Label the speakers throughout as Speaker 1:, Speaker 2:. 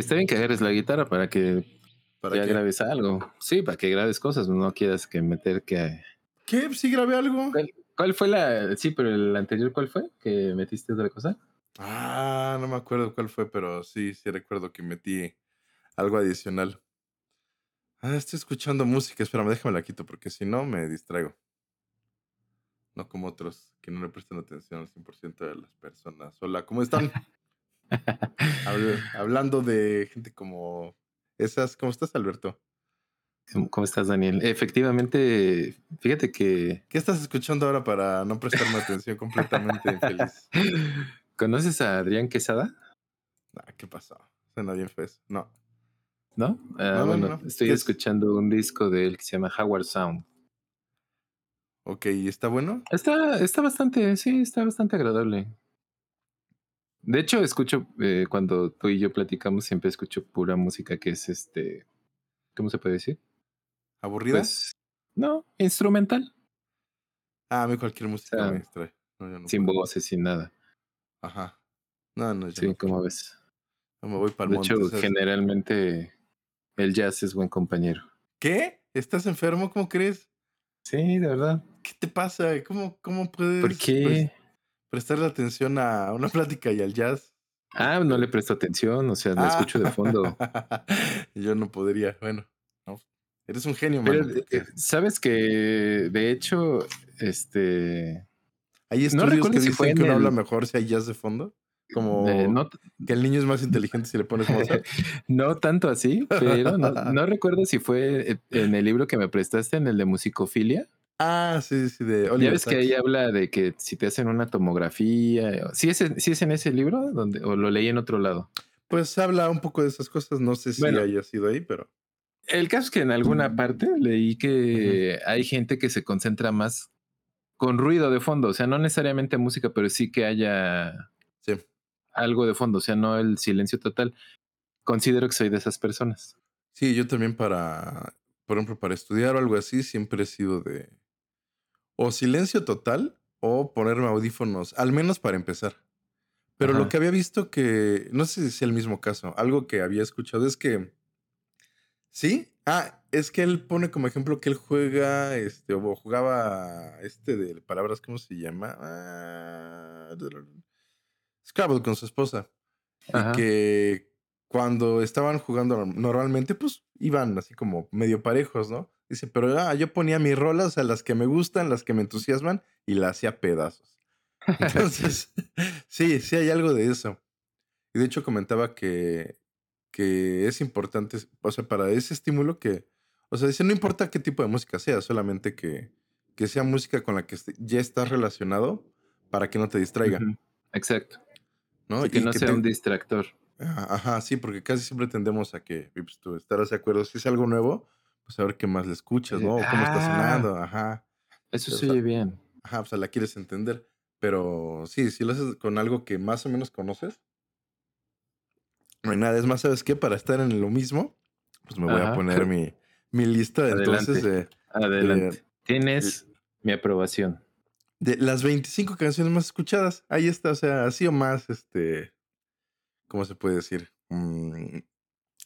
Speaker 1: Que está bien que agarres la guitarra para que
Speaker 2: ¿Para
Speaker 1: ya
Speaker 2: qué?
Speaker 1: grabes algo. Sí, para que grabes cosas, no quieras que meter que...
Speaker 2: ¿Qué? ¿Sí grabé algo?
Speaker 1: ¿Cuál, cuál fue la...? Sí, pero el anterior, ¿cuál fue? ¿Que metiste otra cosa?
Speaker 2: Ah, no me acuerdo cuál fue, pero sí, sí recuerdo que metí algo adicional. Ah, estoy escuchando música. Espérame, déjame la quito porque si no me distraigo. No como otros que no le prestan atención al 100% de las personas. Hola, ¿cómo están? Habl- hablando de gente como esas. ¿Cómo estás, Alberto?
Speaker 1: ¿Cómo estás, Daniel? Efectivamente, fíjate que...
Speaker 2: ¿Qué estás escuchando ahora para no prestarme atención completamente infeliz?
Speaker 1: ¿Conoces a Adrián Quesada?
Speaker 2: Ah, ¿Qué pasó? Suena bien fez. No.
Speaker 1: ¿No? Ah,
Speaker 2: No, no,
Speaker 1: bueno,
Speaker 2: no.
Speaker 1: estoy escuchando un disco de él que se llama Howard Sound.
Speaker 2: Ok, ¿y está bueno?
Speaker 1: Está, está bastante, sí, está bastante agradable. De hecho, escucho, eh, cuando tú y yo platicamos, siempre escucho pura música que es este, ¿cómo se puede decir?
Speaker 2: ¿Aburrida?
Speaker 1: Pues, no, instrumental,
Speaker 2: ah, a mí cualquier música
Speaker 1: sea,
Speaker 2: me distrae. No, no
Speaker 1: sin
Speaker 2: puedo.
Speaker 1: voces, sin nada.
Speaker 2: Ajá. No, no,
Speaker 1: Sí,
Speaker 2: no.
Speaker 1: como ves.
Speaker 2: No me voy para el
Speaker 1: De
Speaker 2: monte.
Speaker 1: hecho,
Speaker 2: ¿sabes?
Speaker 1: generalmente el jazz es buen compañero.
Speaker 2: ¿Qué? ¿Estás enfermo? ¿Cómo crees?
Speaker 1: Sí, de verdad.
Speaker 2: ¿Qué te pasa? ¿Cómo, cómo puedes
Speaker 1: ¿Por qué?
Speaker 2: Prestarle atención a una plática y al jazz?
Speaker 1: Ah, no le presto atención, o sea, lo
Speaker 2: Ah.
Speaker 1: escucho de fondo.
Speaker 2: yo no podría. Bueno, no. Eres un genio,
Speaker 1: Pero, eh, sabes que, de hecho, este,
Speaker 2: Hay
Speaker 1: no
Speaker 2: estudios que
Speaker 1: si fue
Speaker 2: dicen que uno habla mejor si hay jazz de fondo. Como
Speaker 1: eh, no,
Speaker 2: que el niño es más inteligente si le pones Mozart.
Speaker 1: No tanto así, pero no, no recuerdo si fue en el libro que me prestaste, en el de musicofilia.
Speaker 2: Ah, sí, sí, de
Speaker 1: Ya
Speaker 2: Oliver
Speaker 1: ves que ahí habla de que si te hacen una tomografía, ¿sí es, en- sí es en ese libro donde, o lo leí en otro lado?
Speaker 2: Pues habla un poco de esas cosas. No sé si
Speaker 1: Bueno.
Speaker 2: haya sido ahí, pero.
Speaker 1: El caso es que en alguna parte leí que hay gente que se concentra más con ruido de fondo, o sea, no necesariamente música, pero sí que haya
Speaker 2: Sí.
Speaker 1: algo de fondo, o sea, no el silencio total. Considero que soy de esas personas.
Speaker 2: Sí, yo también para, por ejemplo, para estudiar o algo así, siempre he sido de o silencio total o ponerme audífonos, al menos para empezar. Pero lo que había visto que, no sé si es el mismo caso, algo que había escuchado es que, ¿sí? Ah, es que él pone como ejemplo que él juega, este, o jugaba, este de palabras, ¿cómo se llama? Ah, Scrabble con su esposa. Y que cuando estaban jugando normalmente, pues iban así como medio parejos, ¿no? Dice, pero ah, yo ponía mis rolas a las que me gustan, las que me entusiasman y las hacía pedazos. Entonces, sí, sí hay algo de eso. Y de hecho comentaba que, que es importante, o sea, para ese estímulo que, o sea, dice, no importa qué tipo de música sea, solamente que, que sea música con la que ya estás relacionado para que no te distraiga.
Speaker 1: Exacto.
Speaker 2: ¿no?
Speaker 1: Sí, que
Speaker 2: Y
Speaker 1: no sea
Speaker 2: te-
Speaker 1: un distractor.
Speaker 2: Ajá, sí, porque casi siempre tendemos a que, pues tú estarás de acuerdo, si es algo nuevo, pues a ver qué más le escuchas, ¿no? O cómo está
Speaker 1: Ah.
Speaker 2: sonando, ajá.
Speaker 1: Eso se oye bien.
Speaker 2: Ajá, o sea, la quieres entender. Pero sí, si lo haces con algo que más o menos conoces, no hay nada. Es más, ¿sabes qué? Para estar en lo mismo, pues me voy a poner mi, mi lista de entonces de,
Speaker 1: Adelante.
Speaker 2: Eh,
Speaker 1: Tienes mi aprobación.
Speaker 2: de las 25 canciones más escuchadas. Ahí está, o sea, así o más, este, ¿cómo se puede decir? Mm,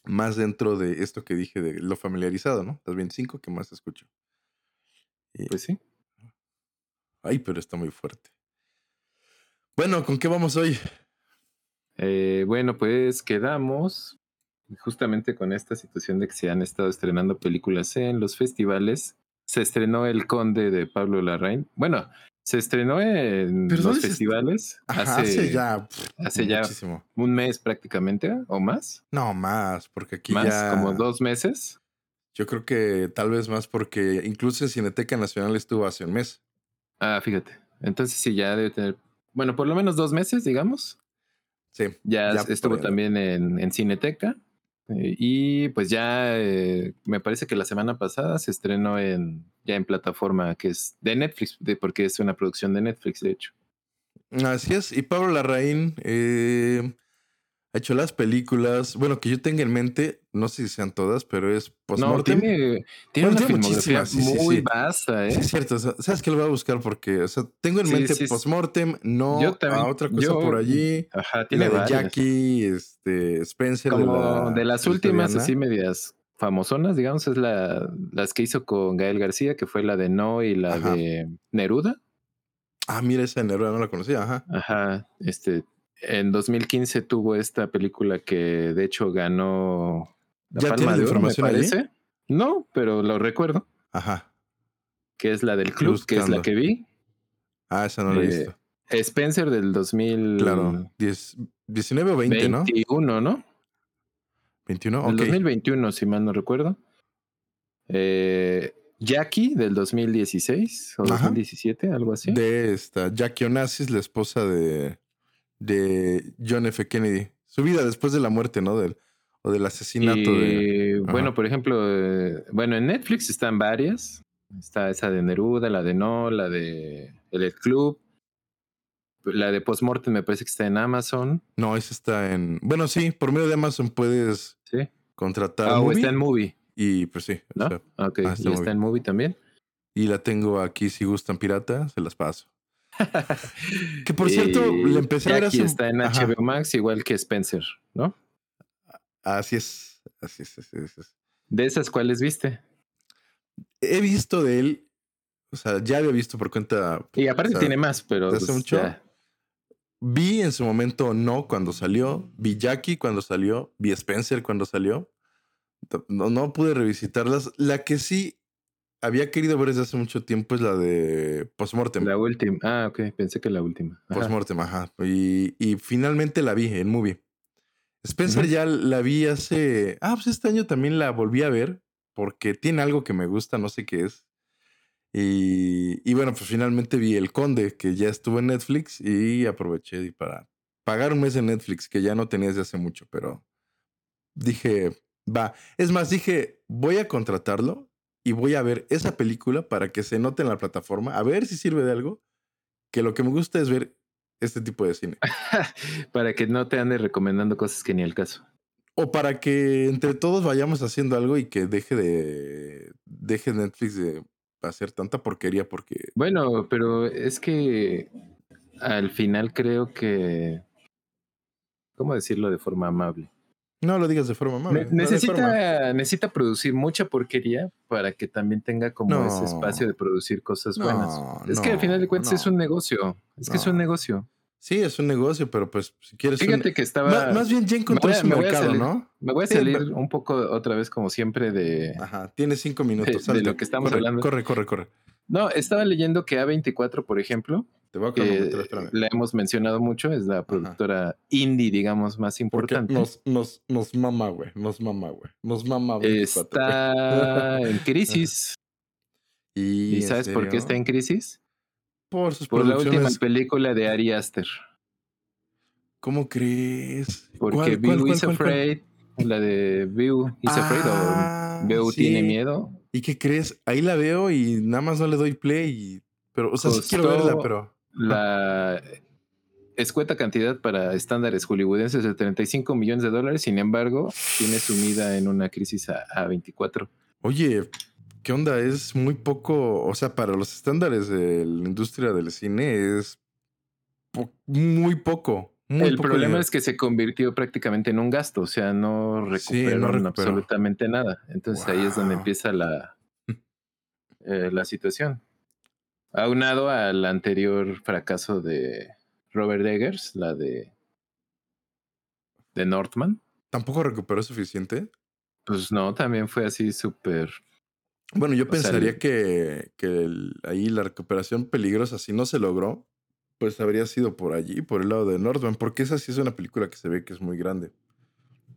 Speaker 2: más dentro de esto que dije de lo familiarizado, ¿no? Las 25 que más escucho. Y-
Speaker 1: Pues sí.
Speaker 2: ay, pero está muy fuerte. Bueno, ¿con qué vamos hoy?
Speaker 1: Eh, bueno, pues quedamos justamente con esta situación de que se han estado estrenando películas en los festivales. Se estrenó El Conde de Pablo Larraín. Bueno, se estrenó en los
Speaker 2: ¿dónde se est-
Speaker 1: festivales
Speaker 2: Ajá,
Speaker 1: hace,
Speaker 2: hace ya, pff,
Speaker 1: hace ya un mes prácticamente o más.
Speaker 2: No, más, porque aquí
Speaker 1: más,
Speaker 2: ya.
Speaker 1: como dos meses.
Speaker 2: Yo creo que tal vez más porque incluso en Cineteca Nacional estuvo hace un mes.
Speaker 1: Ah, fíjate. Entonces sí, ya debe tener, bueno, por lo menos dos meses, digamos.
Speaker 2: Sí.
Speaker 1: Ya,
Speaker 2: Ya
Speaker 1: estuvo también en, en Cineteca. Eh, y pues ya eh, me parece que la semana pasada se estrenó en ya en plataforma que es de Netflix, porque es una producción de Netflix, de hecho.
Speaker 2: Así es. Y Pablo Larraín, eh, Ha hecho las películas, bueno, que yo tenga en mente, no sé si sean todas, pero es
Speaker 1: No,
Speaker 2: Postmortem.
Speaker 1: tiene, tiene
Speaker 2: Bueno,
Speaker 1: una
Speaker 2: tiene
Speaker 1: filmografía
Speaker 2: muchísimas, sí, sí,
Speaker 1: muy
Speaker 2: sí.
Speaker 1: vasta, ¿eh?
Speaker 2: Sí, es cierto. o sea, ¿Sabes qué lo voy a buscar? Porque, o sea, tengo en mente. Postmortem, no
Speaker 1: Yo también-
Speaker 2: a otra cosa
Speaker 1: yo-
Speaker 2: por allí.
Speaker 1: Ajá, tiene
Speaker 2: La de
Speaker 1: varias.
Speaker 2: Jackie, este, Spencer.
Speaker 1: Como de,
Speaker 2: la
Speaker 1: las últimas así medias famosonas, digamos, es la las que hizo con Gael García, que fue la de No y la
Speaker 2: Ajá.
Speaker 1: de Neruda.
Speaker 2: Ah, mira, esa de Neruda no la conocía. Ajá.
Speaker 1: Ajá, este en 2015 tuvo esta película que de hecho ganó la
Speaker 2: ¿Ya
Speaker 1: Palma de me
Speaker 2: información allí?
Speaker 1: parece. No, pero lo recuerdo,
Speaker 2: Ajá.
Speaker 1: que es la del club, que es la
Speaker 2: Buscando.
Speaker 1: que vi.
Speaker 2: Ah, esa no la he
Speaker 1: Eh,
Speaker 2: visto.
Speaker 1: Spencer del 2000
Speaker 2: Claro. 10, 19 o 20, ¿no?
Speaker 1: 21, ¿no?
Speaker 2: 21.
Speaker 1: Del
Speaker 2: Ok.
Speaker 1: 2021, si mal no recuerdo. Eh, Jackie del 2016 o
Speaker 2: Ajá.
Speaker 1: 2017, algo así.
Speaker 2: De esta, Jackie Onassis, la esposa de, de John F. Kennedy. Su vida después de la muerte, ¿no? Del, o del asesinato de.
Speaker 1: Y, bueno, por ejemplo, eh, bueno, en Netflix están varias. Está esa de Neruda, la de No, la de El, Club. La de Postmortem me parece que está en Amazon.
Speaker 2: No, esa está en. Bueno, sí, por medio de Amazon puedes
Speaker 1: ¿Sí?
Speaker 2: contratar.
Speaker 1: Ah, o está en Movie,
Speaker 2: Y pues sí. o
Speaker 1: ¿no?
Speaker 2: sea,
Speaker 1: ok,
Speaker 2: ah, está
Speaker 1: y
Speaker 2: en
Speaker 1: está en Movie también.
Speaker 2: y la tengo aquí si gustan pirata, se las paso. Que por cierto, le empecé a ver hace.
Speaker 1: está en
Speaker 2: Ajá.
Speaker 1: HBO Max, igual que Spencer, ¿no?
Speaker 2: Así es. Así es, así es.
Speaker 1: De esas, ¿cuáles viste?
Speaker 2: He visto de él. O sea, ya había visto por cuenta.
Speaker 1: Y aparte
Speaker 2: o sea,
Speaker 1: tiene más, pero
Speaker 2: ¿de hace
Speaker 1: pues,
Speaker 2: mucho?
Speaker 1: ya.
Speaker 2: Vi en su momento No cuando salió, vi Jackie cuando salió, vi Spencer cuando salió. No, no pude revisitarlas. La que sí había querido ver desde hace mucho tiempo es la de Postmortem.
Speaker 1: la última. Ah, ok, pensé que la última. Ajá.
Speaker 2: Postmortem, ajá. Y, y finalmente la vi en movie. Spencer
Speaker 1: Ujú.
Speaker 2: ya la vi hace. Ah, pues este año también la volví a ver porque tiene algo que me gusta, no sé qué es. Y, y bueno, pues finalmente vi El Conde, que ya estuvo en Netflix y aproveché para pagar un mes de Netflix, que ya no tenía desde hace mucho, pero dije, va. Es más, dije, voy a contratarlo y voy a ver esa película para que se note en la plataforma, a ver si sirve de algo, que lo que me gusta es ver este tipo de cine.
Speaker 1: Para que no te ande recomendando cosas que ni al caso.
Speaker 2: O para que entre todos vayamos haciendo algo y que deje de deje Netflix de hacer tanta porquería porque
Speaker 1: Bueno, pero es que al final creo que. ¿Cómo decirlo de forma amable?
Speaker 2: No lo digas de forma amable.
Speaker 1: Ne-
Speaker 2: no de forma-
Speaker 1: necesita, necesita producir mucha porquería para que también tenga como
Speaker 2: No.
Speaker 1: ese espacio de producir cosas buenas. Es que al final de cuentas es un negocio. Es que es un negocio.
Speaker 2: Sí, es un negocio, pero pues si quieres un-
Speaker 1: Fíjate que estaba.
Speaker 2: Más, bien ya
Speaker 1: a-
Speaker 2: su mercado,
Speaker 1: salir.
Speaker 2: ¿no?
Speaker 1: Me voy a salir un poco otra vez, como siempre, de.
Speaker 2: Ajá, tiene cinco minutos.
Speaker 1: de
Speaker 2: salte.
Speaker 1: lo que estamos
Speaker 2: corre,
Speaker 1: hablando.
Speaker 2: Corre, corre, corre.
Speaker 1: No, estaba leyendo que A24, por ejemplo,
Speaker 2: Te voy a
Speaker 1: que
Speaker 2: cronometrar, espérame.
Speaker 1: la hemos mencionado mucho, es la productora indie, digamos, más
Speaker 2: Porque
Speaker 1: importante.
Speaker 2: nos, nos, nos mama, güey. Nos mama, güey. Nos mama. 24, güey.
Speaker 1: Está en crisis.
Speaker 2: ¿Y,
Speaker 1: ¿Y
Speaker 2: en
Speaker 1: sabes por qué está en crisis?
Speaker 2: Por sus
Speaker 1: Por la última película de Ari Aster.
Speaker 2: ¿Cómo crees?
Speaker 1: Porque
Speaker 2: ¿Cuál,
Speaker 1: Beau
Speaker 2: cuál,
Speaker 1: is
Speaker 2: cuál, cuál, cuál?
Speaker 1: afraid, la de Beau is afraid
Speaker 2: Ah,
Speaker 1: o Beau
Speaker 2: sí.
Speaker 1: tiene miedo.
Speaker 2: ¿Y qué crees? Ahí la veo y nada más no le doy play. Y... Pero, o sea, sí quiero verla, pero.
Speaker 1: La escueta cantidad para estándares hollywoodenses de 35 millones de dólares, sin embargo, tiene sumida en una crisis a, a 24.
Speaker 2: Oye, ¿qué onda? Es muy poco. O sea, para los estándares de la industria del cine es po- muy poco. Muy
Speaker 1: El
Speaker 2: poco
Speaker 1: problema
Speaker 2: dinero.
Speaker 1: es que se convirtió prácticamente en un gasto, o sea, no
Speaker 2: Sí,
Speaker 1: recuperaron
Speaker 2: no
Speaker 1: absolutamente nada. Entonces ahí es donde empieza la, eh, la situación. Aunado al anterior fracaso de Robert Eggers, la de, de Northman,
Speaker 2: ¿Tampoco recuperó suficiente?
Speaker 1: pues no, también fue así súper...
Speaker 2: Bueno, yo pensaría que, que el- ahí la recuperación peligrosa, si no se logró, pues habría sido por allí, por el lado de Northman, porque esa sí es una película que se ve que es muy grande.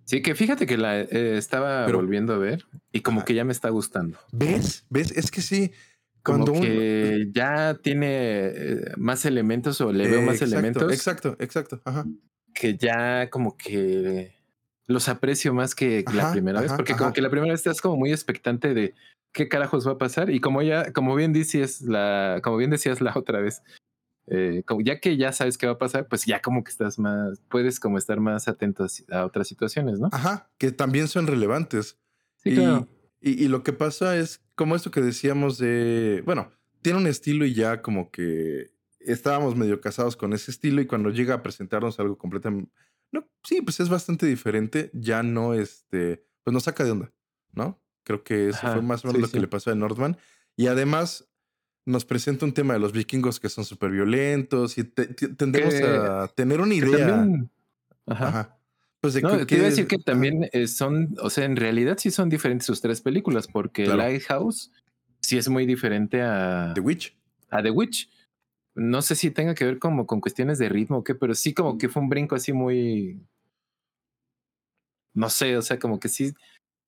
Speaker 1: Sí, que fíjate que la eh, estaba
Speaker 2: Pero-
Speaker 1: volviendo a ver y como que ya me está gustando.
Speaker 2: ¿Ves? ¿Ves? Es que sí.
Speaker 1: Como
Speaker 2: Cuando un-
Speaker 1: que ya tiene eh, más elementos o le veo más
Speaker 2: Exacto,
Speaker 1: elementos
Speaker 2: Exacto, exacto. Ajá.
Speaker 1: que ya como que los aprecio más que la
Speaker 2: Ajá,
Speaker 1: primera vez, porque como que la primera vez estás como muy expectante de qué carajos va a pasar y como ya, como bien dices la, como bien decías la otra vez, eh, como ya que ya sabes qué va a pasar, pues ya como que estás más, puedes como estar más atento a otras situaciones, ¿no?
Speaker 2: Ajá, que también son relevantes.
Speaker 1: Sí,
Speaker 2: y,
Speaker 1: claro.
Speaker 2: Y, y lo que pasa es como esto que decíamos de, bueno, tiene un estilo y ya como que estábamos medio casados con ese estilo y cuando llega a presentarnos algo completamente, no, sí, pues es bastante diferente, ya no, este, pues nos saca de onda, ¿no? Creo que eso fue más o menos
Speaker 1: sí,
Speaker 2: lo que le pasó a Nordman. Y además nos presenta un tema de los vikingos que son súper violentos y te- te- tendemos a tener una idea.
Speaker 1: también, ajá.
Speaker 2: Ajá. Pues de
Speaker 1: No,
Speaker 2: que,
Speaker 1: te iba a
Speaker 2: que-
Speaker 1: decir que también eh, son, o sea, en realidad sí son diferentes sus tres películas, porque
Speaker 2: claro.
Speaker 1: Lighthouse sí es muy diferente a,
Speaker 2: The Witch.
Speaker 1: a The Witch. No sé si tenga que ver como con cuestiones de ritmo o qué, pero sí como que fue un brinco así muy, no sé, o sea, como que sí,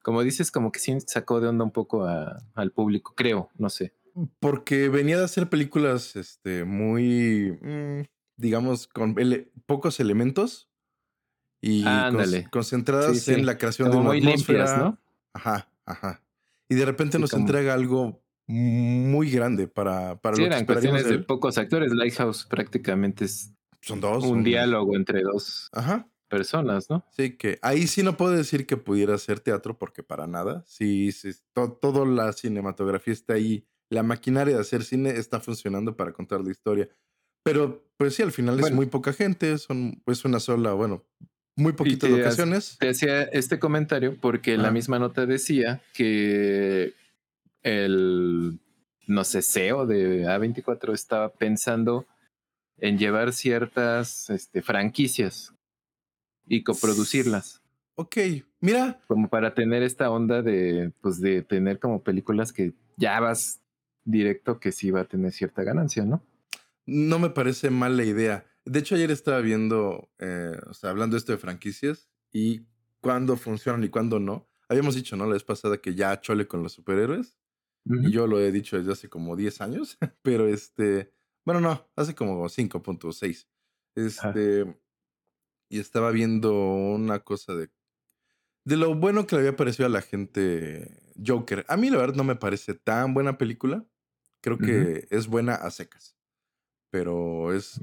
Speaker 1: como dices, como que sí sacó de onda un poco a- al público, creo, no sé.
Speaker 2: Porque venía de hacer películas este, muy, mm, digamos, con ele- pocos elementos y con-
Speaker 1: Ándale, sí,
Speaker 2: concentradas en
Speaker 1: sí,
Speaker 2: la creación de
Speaker 1: como
Speaker 2: una
Speaker 1: muy limpias,
Speaker 2: atmósfera.
Speaker 1: ¿no?
Speaker 2: Ajá, ajá. Y de repente
Speaker 1: Sí,
Speaker 2: nos
Speaker 1: como,
Speaker 2: entrega algo muy grande para, para
Speaker 1: sí
Speaker 2: lo que
Speaker 1: eran
Speaker 2: esperaríamos
Speaker 1: cuestiones
Speaker 2: de
Speaker 1: de pocos actores. Lighthouse prácticamente es
Speaker 2: Son dos,
Speaker 1: un diálogo entre dos
Speaker 2: Ajá.
Speaker 1: personas, ¿no?
Speaker 2: Sí, que ahí sí no puedo decir que pudiera ser teatro porque para nada. Sí, sí, to- toda la cinematografía está ahí. La maquinaria de hacer cine está funcionando para contar la historia. Pero pues sí, al final es
Speaker 1: Bueno,
Speaker 2: muy poca gente, son pues una sola, bueno, muy poquitas locaciones.
Speaker 1: te hacía este comentario porque la misma nota decía que el, no sé, CEO de A24 estaba pensando en llevar ciertas este, franquicias y coproducirlas,
Speaker 2: Ok, mira,
Speaker 1: como para tener esta onda de, pues, de tener como películas que ya vas directo que sí va a tener cierta ganancia, ¿no?
Speaker 2: no me parece mala idea. De hecho, ayer estaba viendo, eh, o sea, hablando esto de franquicias y cuándo funcionan y cuándo no. Habíamos dicho, ¿no? La vez pasada que ya chole con los superhéroes. Y yo lo he dicho desde hace como 10 años, pero este, bueno, no, hace como 5.6.
Speaker 1: Ajá.
Speaker 2: Este, y estaba viendo una cosa de, de lo bueno que le había parecido a la gente Joker. A mí la verdad no me parece tan buena película. Creo que es buena a secas, pero es.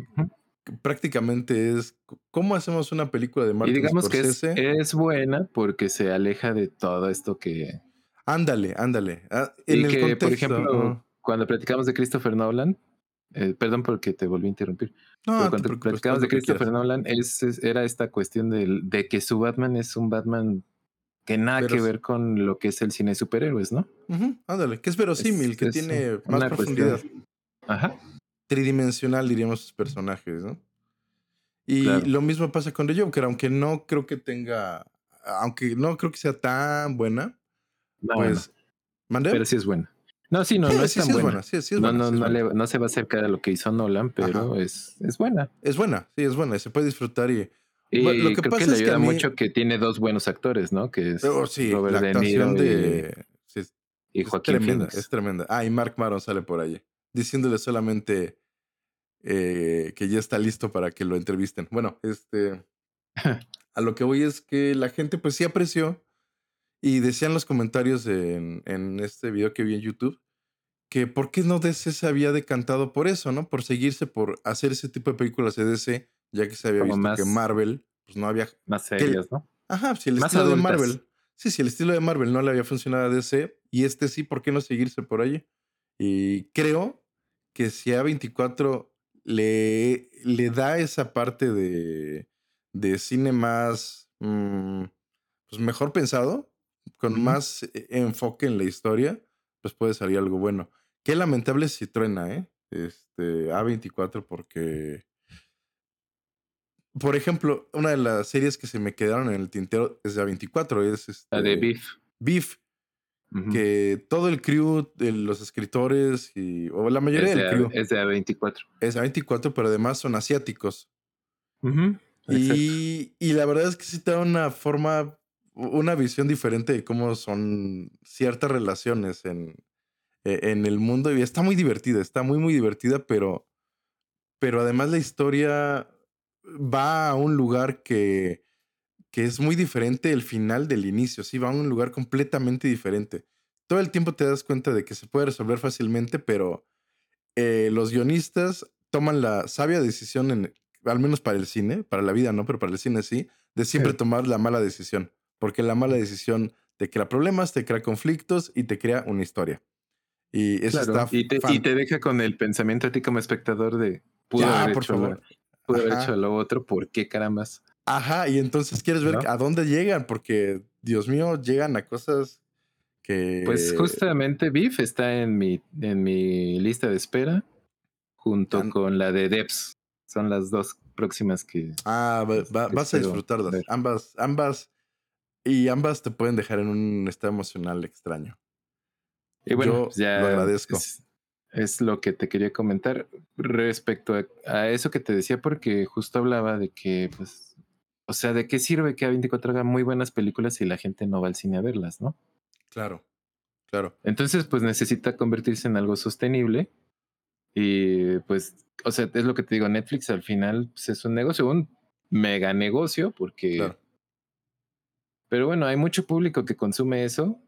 Speaker 2: Prácticamente es cómo hacemos una película de
Speaker 1: Y
Speaker 2: Martin
Speaker 1: digamos que es, buena porque se aleja de todo esto que...
Speaker 2: Ándale, ándale. Ah, en
Speaker 1: Y
Speaker 2: el
Speaker 1: que, por ejemplo, cuando platicamos de Christopher Nolan, eh, perdón porque te volví a interrumpir,
Speaker 2: No,
Speaker 1: pero cuando platicamos de Christopher. Nolan, es, es- era esta cuestión de, que su Batman es un Batman que nada
Speaker 2: Pero
Speaker 1: que ver con lo que es el cine de superhéroes, ¿no?
Speaker 2: Ándale, que es verosímil, que tiene más profundidad.
Speaker 1: cuestión... Ajá,
Speaker 2: Tridimensional, diríamos, sus personajes, ¿no? Y
Speaker 1: claro.
Speaker 2: lo mismo pasa con The Joker, aunque no creo que tenga. Aunque no creo que sea tan buena,
Speaker 1: No,
Speaker 2: pues.
Speaker 1: Pero sí es buena. No, sí, no, no es
Speaker 2: sí,
Speaker 1: tan
Speaker 2: sí
Speaker 1: buena.
Speaker 2: es
Speaker 1: No,
Speaker 2: buena,
Speaker 1: no, no, le- no se va a acercar a lo que hizo Nolan,
Speaker 2: Ajá.
Speaker 1: pero es, es buena.
Speaker 2: Es buena, sí, es buena, y se puede disfrutar y. Bu- Lo
Speaker 1: Y
Speaker 2: que
Speaker 1: creo que
Speaker 2: pasa
Speaker 1: le
Speaker 2: que a
Speaker 1: ayuda
Speaker 2: mí.
Speaker 1: mucho que tiene dos buenos actores, ¿no? Que es
Speaker 2: Oh, sí,
Speaker 1: Robert
Speaker 2: la
Speaker 1: De Niro y,
Speaker 2: de. sí, es,
Speaker 1: y
Speaker 2: es
Speaker 1: Joaquín
Speaker 2: tremenda, es tremenda. Ah, y Mark Maron sale por ahí, diciéndole solamente eh, que ya está listo para que lo entrevisten. Bueno, este. A lo que voy es que la gente, pues sí apreció. Y decían los comentarios en, en este video que vi en YouTube que por qué no DC se había decantado por eso, ¿no? Por seguirse, por hacer ese tipo de películas de DC, ya que se había
Speaker 1: Como
Speaker 2: visto que Marvel, pues no había...
Speaker 1: más serias, ¿no?
Speaker 2: ajá, si el
Speaker 1: Más
Speaker 2: estilo de. Marvel, sí, si el estilo de Marvel no le había funcionado a DC, y este sí, ¿por qué no seguirse por allí? Y creo que si A24 le, le da esa parte de, de cine más, mm, pues mejor pensado, con más eh, enfoque en la historia, pues puede salir algo bueno. Qué lamentable si truena, ¿eh? Este, A24 porque, por ejemplo, una de las series que se me quedaron en el tintero es de A24, es
Speaker 1: La de
Speaker 2: este
Speaker 1: Beef.
Speaker 2: Que todo el crew, de los escritores y, o la mayoría
Speaker 1: Es
Speaker 2: del
Speaker 1: de,
Speaker 2: crew
Speaker 1: es de A24.
Speaker 2: es A24, pero además son asiáticos. Y, y la verdad es que sí te da una forma, una visión diferente de cómo son ciertas relaciones en, e- en el mundo. Y está muy divertida, está muy, muy divertida, pero, pero además la historia va a un lugar que, que es muy diferente el final del inicio. Sí, va a un lugar completamente diferente. Todo el tiempo te das cuenta de que se puede resolver fácilmente, pero eh, los guionistas toman la sabia decisión, en, al menos para el cine, para la vida no, pero para el cine sí, de siempre tomar la mala decisión. Porque la mala decisión te crea problemas, te crea conflictos y te crea una historia. Y eso está.
Speaker 1: Y te, y te, deja con el pensamiento a ti como espectador de pudo haber por hecho favor. pudo haber hecho lo otro, ¿por qué carambas?
Speaker 2: Ajá, y entonces quieres ver a dónde llegan, porque Dios mío, llegan a cosas que.
Speaker 1: Pues justamente Beef está en mi, en mi lista de espera, junto con la de Debs. Son las dos próximas que.
Speaker 2: Ah, vas a disfrutarlas. Ambas, ambas. Y ambas te pueden dejar en un estado emocional extraño.
Speaker 1: Y bueno, pues ya lo agradezco. Es, lo que te quería comentar respecto a, eso que te decía, porque justo hablaba de que, pues, o sea, ¿de qué sirve que A24 haga muy buenas películas si la gente no va al cine a verlas, no?
Speaker 2: Claro, claro.
Speaker 1: Entonces, pues necesita convertirse en algo sostenible. Y pues, o sea, es lo que te digo, Netflix al final pues, es un negocio, un mega negocio, porque... Pero bueno, hay mucho público que consume eso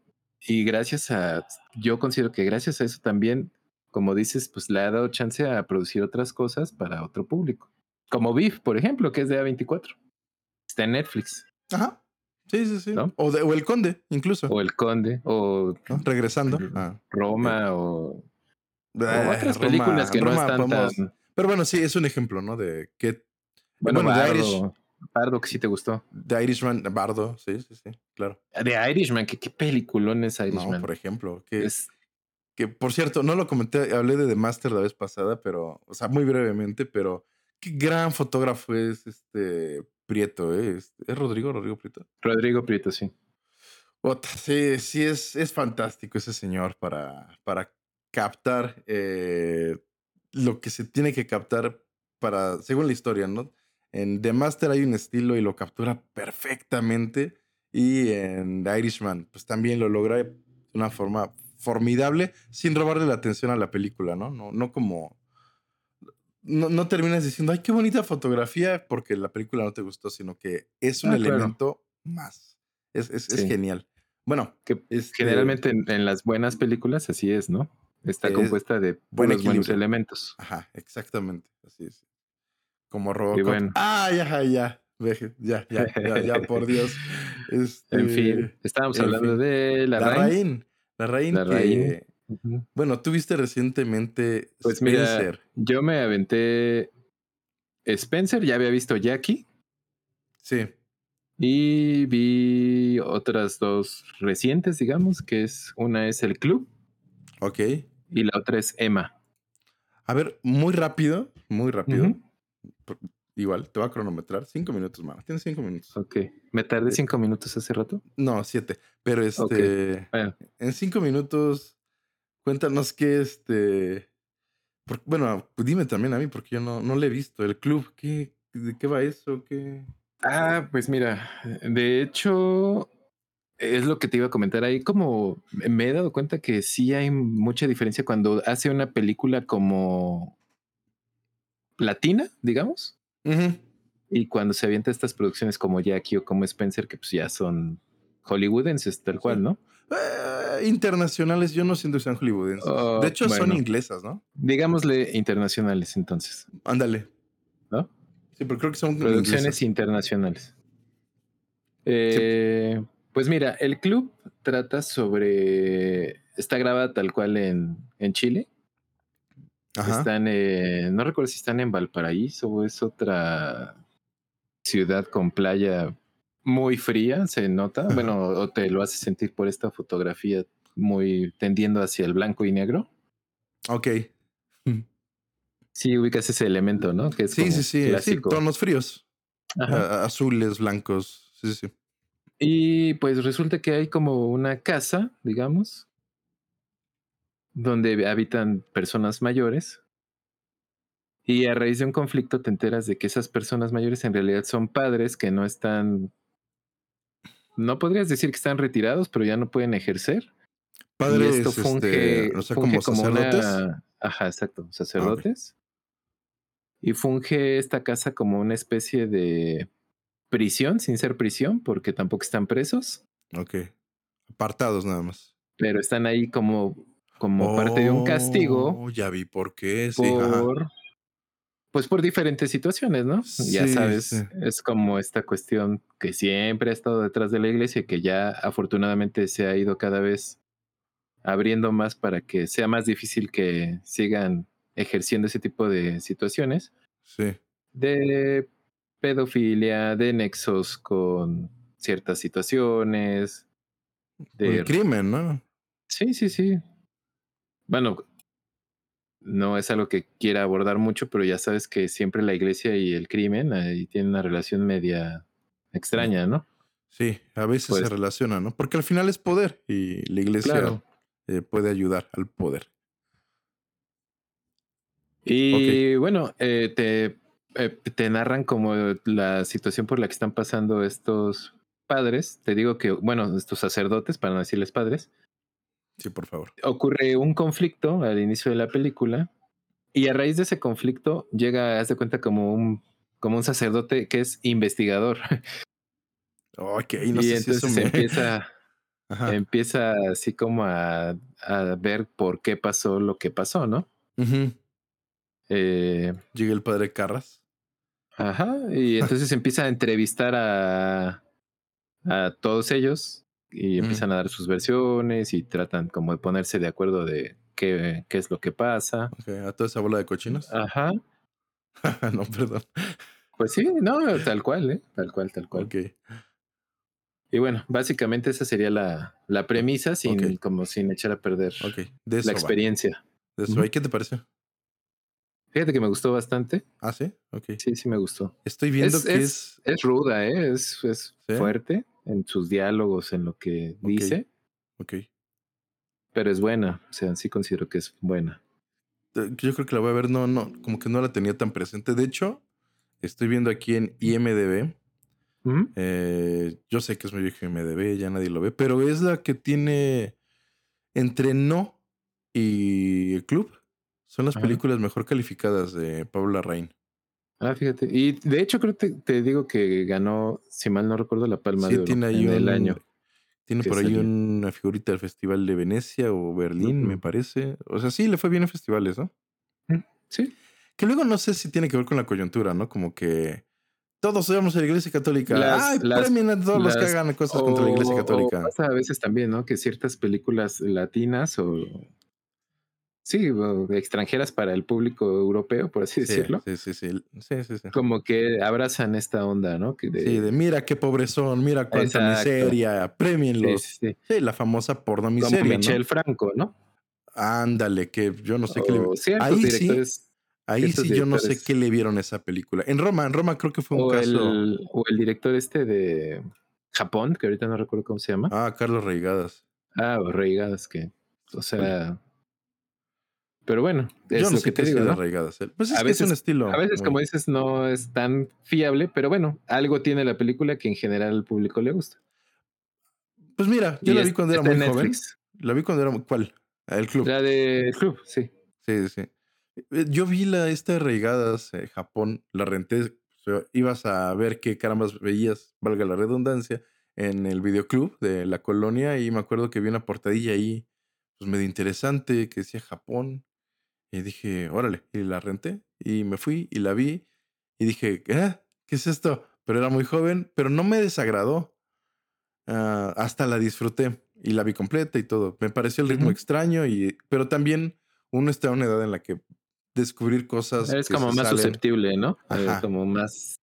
Speaker 1: y gracias a, yo considero que gracias a eso también, como dices, pues le ha dado chance a producir otras cosas para otro público. Como Beef, por ejemplo, que es de A24. Está en Netflix.
Speaker 2: Ajá. Sí, sí, sí. O, o, El Conde, incluso.
Speaker 1: O El Conde, o...
Speaker 2: Regresando.
Speaker 1: Roma, o... otras películas que no están tan...
Speaker 2: Pero bueno, sí, es un ejemplo, ¿no? De que...
Speaker 1: Bueno, bueno Bardo, que sí te gustó.
Speaker 2: The Irishman, Bardo, sí, sí, sí, claro.
Speaker 1: The Irishman, ¿qué, qué peliculón es Irishman? No,
Speaker 2: por ejemplo, que, es... que por cierto, no lo comenté, hablé de The Master la vez pasada, pero, o sea, muy brevemente, pero qué gran fotógrafo es este Prieto, ¿eh? ¿Es, Rodrigo, Rodrigo Prieto?
Speaker 1: Rodrigo Prieto, sí.
Speaker 2: sí, sí, es, es fantástico ese señor para, para captar eh, lo que se tiene que captar para, según la historia, ¿no? En The Master hay un estilo y lo captura perfectamente. Y en The Irishman, pues también lo logra de una forma formidable sin robarle la atención a la película, ¿no? No, no como. No, no terminas diciendo, ay, qué bonita fotografía, porque la película no te gustó, sino que es un ah, elemento más. Es, es, es, genial. Bueno,
Speaker 1: que este generalmente en, las buenas películas así es, ¿no? Está compuesta de buenos, buenos elementos.
Speaker 2: Ajá, exactamente. Así es como Robocop. Ah, ya, ya. Ya, ya, ya, ya, por Dios.
Speaker 1: Este, en fin, estábamos hablando de la,
Speaker 2: la Rain. La Rain. La que, Bueno, tuviste recientemente
Speaker 1: pues Spencer. yo me aventé Spencer, ya había visto Jackie.
Speaker 2: Sí.
Speaker 1: Y vi otras dos recientes, digamos, que es una es El Club.
Speaker 2: Ok.
Speaker 1: Y la otra es Emma.
Speaker 2: A ver, muy rápido, muy rápido. Igual, te va a cronometrar cinco minutos, más. Tienes cinco minutos.
Speaker 1: Ok. ¿Me tardé cinco minutos hace rato?
Speaker 2: No, siete. Pero este. En cinco minutos, cuéntanos qué este. bueno, dime también a mí, porque yo no, no le he visto. El club, ¿qué, ¿de qué va eso? ¿Qué?
Speaker 1: Ah, pues mira, de hecho, es lo que te iba a comentar ahí. Como me he dado cuenta que sí hay mucha diferencia cuando hace una película como latina, digamos. Y cuando se avienta estas producciones como Jackie o como Spencer, que pues ya son hollywoodenses, tal cual, ¿no?
Speaker 2: Eh, internacionales, yo no siento que sean hollywoodenses. de hecho, son inglesas, ¿no?
Speaker 1: Digámosle internacionales, entonces.
Speaker 2: Ándale.
Speaker 1: ¿No?
Speaker 2: Sí, pero creo que son
Speaker 1: producciones internacionales. Eh, pues mira, el club trata sobre. Está grabada tal cual en, en Chile. Están, no recuerdo si están en Valparaíso o es otra ciudad con playa muy fría, se nota. Bueno, o te lo hace sentir por esta fotografía muy tendiendo hacia el blanco y negro.
Speaker 2: Ok.
Speaker 1: Sí, ubicas ese elemento, ¿no?
Speaker 2: Que sí, sí, sí, sí, tonos fríos. azules, blancos. Sí, sí.
Speaker 1: Y pues resulta que hay como una casa, digamos, donde habitan personas mayores. Y a raíz de un conflicto te enteras de que esas personas mayores en realidad son padres que no están, no podrías decir que están retirados, pero ya no pueden ejercer.
Speaker 2: Padres, y esto funge, este, como, sacerdotes.
Speaker 1: ajá, exacto, sacerdotes. Y funge esta casa como una especie de prisión, sin ser prisión, porque tampoco están presos.
Speaker 2: Ok. Apartados nada más.
Speaker 1: Pero están ahí como como parte de un castigo.
Speaker 2: Oh, ya vi por qué.
Speaker 1: por pues por diferentes situaciones, ¿no? ya
Speaker 2: Sí,
Speaker 1: sabes,
Speaker 2: sí.
Speaker 1: es como esta cuestión que siempre ha estado detrás de la iglesia, que ya afortunadamente se ha ido cada vez abriendo más para que sea más difícil que sigan ejerciendo ese tipo de situaciones,
Speaker 2: Sí.
Speaker 1: de pedofilia, de nexos con ciertas situaciones, de
Speaker 2: El crimen, ¿no?
Speaker 1: Sí, sí, sí. Bueno, no es algo que quiera abordar mucho, pero ya sabes que siempre la iglesia y el crimen ahí tienen una relación media extraña, ¿no?
Speaker 2: Sí, a veces
Speaker 1: Pues-
Speaker 2: se relaciona, ¿no? Porque al final es poder y la iglesia
Speaker 1: Claro.
Speaker 2: eh, puede ayudar al poder.
Speaker 1: Y bueno, eh, te, eh, te narran como la situación por la que están pasando estos padres. Te digo que, bueno, estos sacerdotes, para no decirles padres,
Speaker 2: Sí, por favor.
Speaker 1: ocurre un conflicto al inicio de la película y a raíz de ese conflicto llega, haz de cuenta, como un, como un sacerdote que es investigador.
Speaker 2: Ok, no
Speaker 1: y
Speaker 2: sé si eso
Speaker 1: entonces
Speaker 2: me...
Speaker 1: empieza,
Speaker 2: Ajá.
Speaker 1: empieza así como a, a ver por qué pasó lo que pasó, ¿no? Eh,
Speaker 2: Llega el padre Carras.
Speaker 1: ajá, y entonces empieza a entrevistar a, a todos ellos y
Speaker 2: Ujú.
Speaker 1: empiezan a dar sus versiones y tratan como de ponerse de acuerdo de qué, qué es lo que pasa.
Speaker 2: Ok, a toda esa bola de cochinos.
Speaker 1: Ajá,
Speaker 2: no, perdón.
Speaker 1: pues sí, no, tal cual, ¿eh? Tal cual, tal cual.
Speaker 2: Ok.
Speaker 1: Y bueno, básicamente esa sería la, la premisa, sin, como sin echar a perder
Speaker 2: Ok. De eso
Speaker 1: la
Speaker 2: va.
Speaker 1: experiencia.
Speaker 2: De eso. ¿Y qué te pareció?
Speaker 1: Fíjate que me gustó bastante.
Speaker 2: Ah, sí. Ok.
Speaker 1: Sí, sí me gustó.
Speaker 2: Estoy viendo
Speaker 1: Es,
Speaker 2: que
Speaker 1: es,
Speaker 2: es.
Speaker 1: es ruda, ¿eh? Es, es
Speaker 2: ¿Sí?
Speaker 1: fuerte en sus diálogos, en lo que dice,
Speaker 2: Ok.
Speaker 1: pero es buena. O sea, sí considero que es buena.
Speaker 2: Eh, Yo creo que la voy a ver. No, no. Como que no la tenía tan presente. De hecho, estoy viendo aquí en IMDB.
Speaker 1: Ujú.
Speaker 2: Eh, yo sé que es muy viejo IMDB, ya nadie lo ve, pero es la que tiene entre No y El Club. Son las
Speaker 1: Ajá.
Speaker 2: películas mejor calificadas de Pablo Larraín.
Speaker 1: Ah, fíjate. Y de hecho creo que te digo que ganó, si mal no recuerdo, la Palma
Speaker 2: Sí,
Speaker 1: de Oro
Speaker 2: tiene ahí
Speaker 1: en el
Speaker 2: un-
Speaker 1: año.
Speaker 2: Tiene por ahí una figurita del Festival de Venecia o Berlín, me parece. O sea, sí, le fue bien en festivales, ¿no?
Speaker 1: Sí.
Speaker 2: Que luego no sé si tiene que ver con la coyuntura, ¿no? Como que todos somos de la Iglesia Católica.
Speaker 1: Las-
Speaker 2: ¡Ay,
Speaker 1: las-
Speaker 2: premien a todos los que hagan cosas contra la Iglesia Católica!
Speaker 1: o pasa a veces también, ¿no? Que ciertas películas latinas o sí, extranjeras para el público europeo, por así
Speaker 2: Sí,
Speaker 1: decirlo,
Speaker 2: sí, sí, sí. Sí, sí, sí.
Speaker 1: como que abrazan esta onda, ¿no? Que de,
Speaker 2: Sí, de mira qué pobres son, mira cuánta
Speaker 1: Exacto.
Speaker 2: miseria, premienlos.
Speaker 1: sí, sí.
Speaker 2: Sí, la famosa porno
Speaker 1: como
Speaker 2: miseria,
Speaker 1: Michelle
Speaker 2: ¿no?
Speaker 1: Franco, ¿no?
Speaker 2: Ándale, que yo no sé qué le
Speaker 1: ciertos
Speaker 2: Ahí sí, ahí sí yo no sé qué le vieron a esa película. En Roma, en Roma creo que fue un
Speaker 1: o
Speaker 2: caso.
Speaker 1: el, o el director este de Japón, que ahorita no recuerdo cómo se llama.
Speaker 2: Ah, Carlos Reigadas.
Speaker 1: Ah, Reigadas, que, o sea, pero bueno, es
Speaker 2: Yo no
Speaker 1: lo que te digo, ¿no?
Speaker 2: Reigadas. él. Pues es
Speaker 1: A
Speaker 2: que es un
Speaker 1: veces-
Speaker 2: estilo.
Speaker 1: A veces,
Speaker 2: muy-
Speaker 1: como dices, no es tan fiable, pero bueno, algo tiene la película que en general al público le gusta.
Speaker 2: Pues mira, yo
Speaker 1: Y
Speaker 2: la vi cuando era muy
Speaker 1: en
Speaker 2: joven. La vi cuando era. muy- ¿Cuál? El club.
Speaker 1: La de Club, sí.
Speaker 2: Sí, sí. Eh, Yo vi la esta de Reigadas, eh, Japón, la renté. o sea, ibas a ver qué carambas veías, valga la redundancia, en el videoclub de la colonia y me acuerdo que vi una portadilla ahí, pues medio interesante, que decía Japón. Y dije, órale, y la renté y me fui y la vi y dije, "¿Eh? ¿qué es esto? Pero era muy joven, pero no me desagradó. Ah, hasta la disfruté y la vi completa y todo. Me pareció el ritmo extraño, y, pero también uno está en una edad en la que descubrir cosas.
Speaker 1: Es como más
Speaker 2: salen-
Speaker 1: susceptible, ¿no? Eh, como más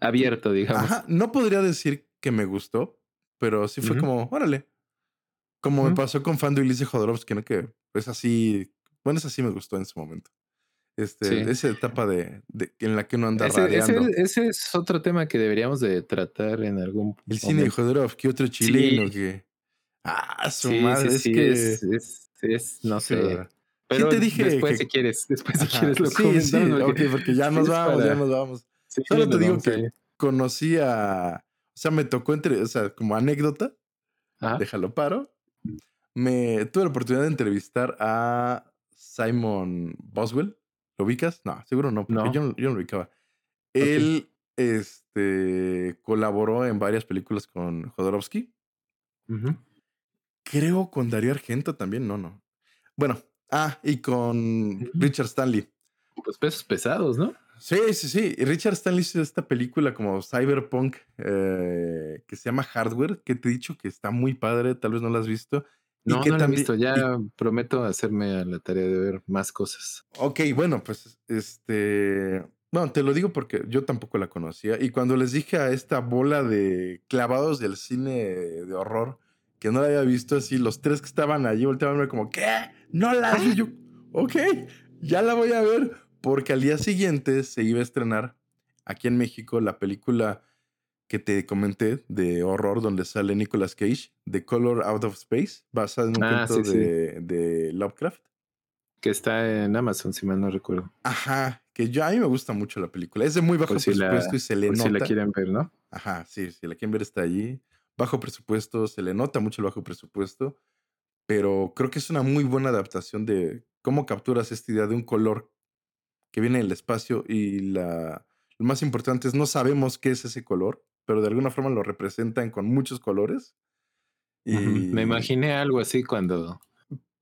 Speaker 1: abierto, digamos.
Speaker 2: Ajá, no podría decir que me gustó, pero sí fue como, órale. Como me pasó con Fando y Lise Jodorowsky, ¿no? Que es así, bueno, esa sí me gustó en su momento. Este,
Speaker 1: Sí.
Speaker 2: Esa etapa de, de- en la que uno anda
Speaker 1: Ese, ese-
Speaker 2: radeando.
Speaker 1: ese es otro tema que deberíamos de tratar en algún
Speaker 2: El cine de. Jodorowsky, otro chileno
Speaker 1: Sí.
Speaker 2: que... Ah, su
Speaker 1: Sí,
Speaker 2: madre,
Speaker 1: sí,
Speaker 2: es que...
Speaker 1: es, es- es- no sé. Pero
Speaker 2: te dije
Speaker 1: después
Speaker 2: que-
Speaker 1: si quieres, después si
Speaker 2: Ajá,
Speaker 1: quieres lo
Speaker 2: sí, sí,
Speaker 1: comentamos.
Speaker 2: ok, porque ya nos vamos, ya
Speaker 1: para-
Speaker 2: nos vamos. Solo te digo que-. Conocí a... O sea, me tocó entre... O sea, como anécdota,
Speaker 1: Ajá.
Speaker 2: déjalo paro. Me tuve la oportunidad de entrevistar a Simon Boswell. ¿Lo ubicas? No, seguro no, porque
Speaker 1: No.
Speaker 2: Yo, no, yo no lo ubicaba. Él este, colaboró en varias películas con Jodorowsky. Creo con Darío Argento también, no, no. Bueno, ah, y con. Richard Stanley.
Speaker 1: Pues pesos pesados, ¿no?
Speaker 2: Sí, sí, sí. Y Richard Stanley hizo esta película como cyberpunk eh, que se llama Hardware, que te he dicho que está muy padre, tal vez no la has visto.
Speaker 1: No,
Speaker 2: que
Speaker 1: no la he visto. Ya
Speaker 2: y-
Speaker 1: prometo hacerme a la tarea de ver más cosas.
Speaker 2: ok, bueno, pues este. Bueno, te lo digo porque yo tampoco la conocía. Y cuando les dije a esta bola de clavados del cine de horror que no la había visto, así los tres que estaban allí volteaban a como, ¿qué? No la vi. Yo, ok, ya la voy a ver. Porque al día siguiente se iba a estrenar aquí en México la película que te comenté de horror donde sale Nicolas Cage, The Color Out of Space, basada en un
Speaker 1: Ah,
Speaker 2: cuento
Speaker 1: sí, sí.
Speaker 2: de, Lovecraft.
Speaker 1: Que está en Amazon, si mal no recuerdo.
Speaker 2: Ajá, que yo a mí me gusta mucho la película. Es de muy bajo
Speaker 1: Por si la-
Speaker 2: presupuesto y se le nota.
Speaker 1: si la quieren ver, ¿no?
Speaker 2: Ajá, sí, si la quieren ver está allí. Bajo presupuesto, se le nota mucho el bajo presupuesto, pero creo que es una muy buena adaptación de cómo capturas esta idea de un color que viene del espacio y la lo más importante es no sabemos qué es ese color, pero de alguna forma lo representan con muchos colores. Y.
Speaker 1: Me imaginé algo así cuando.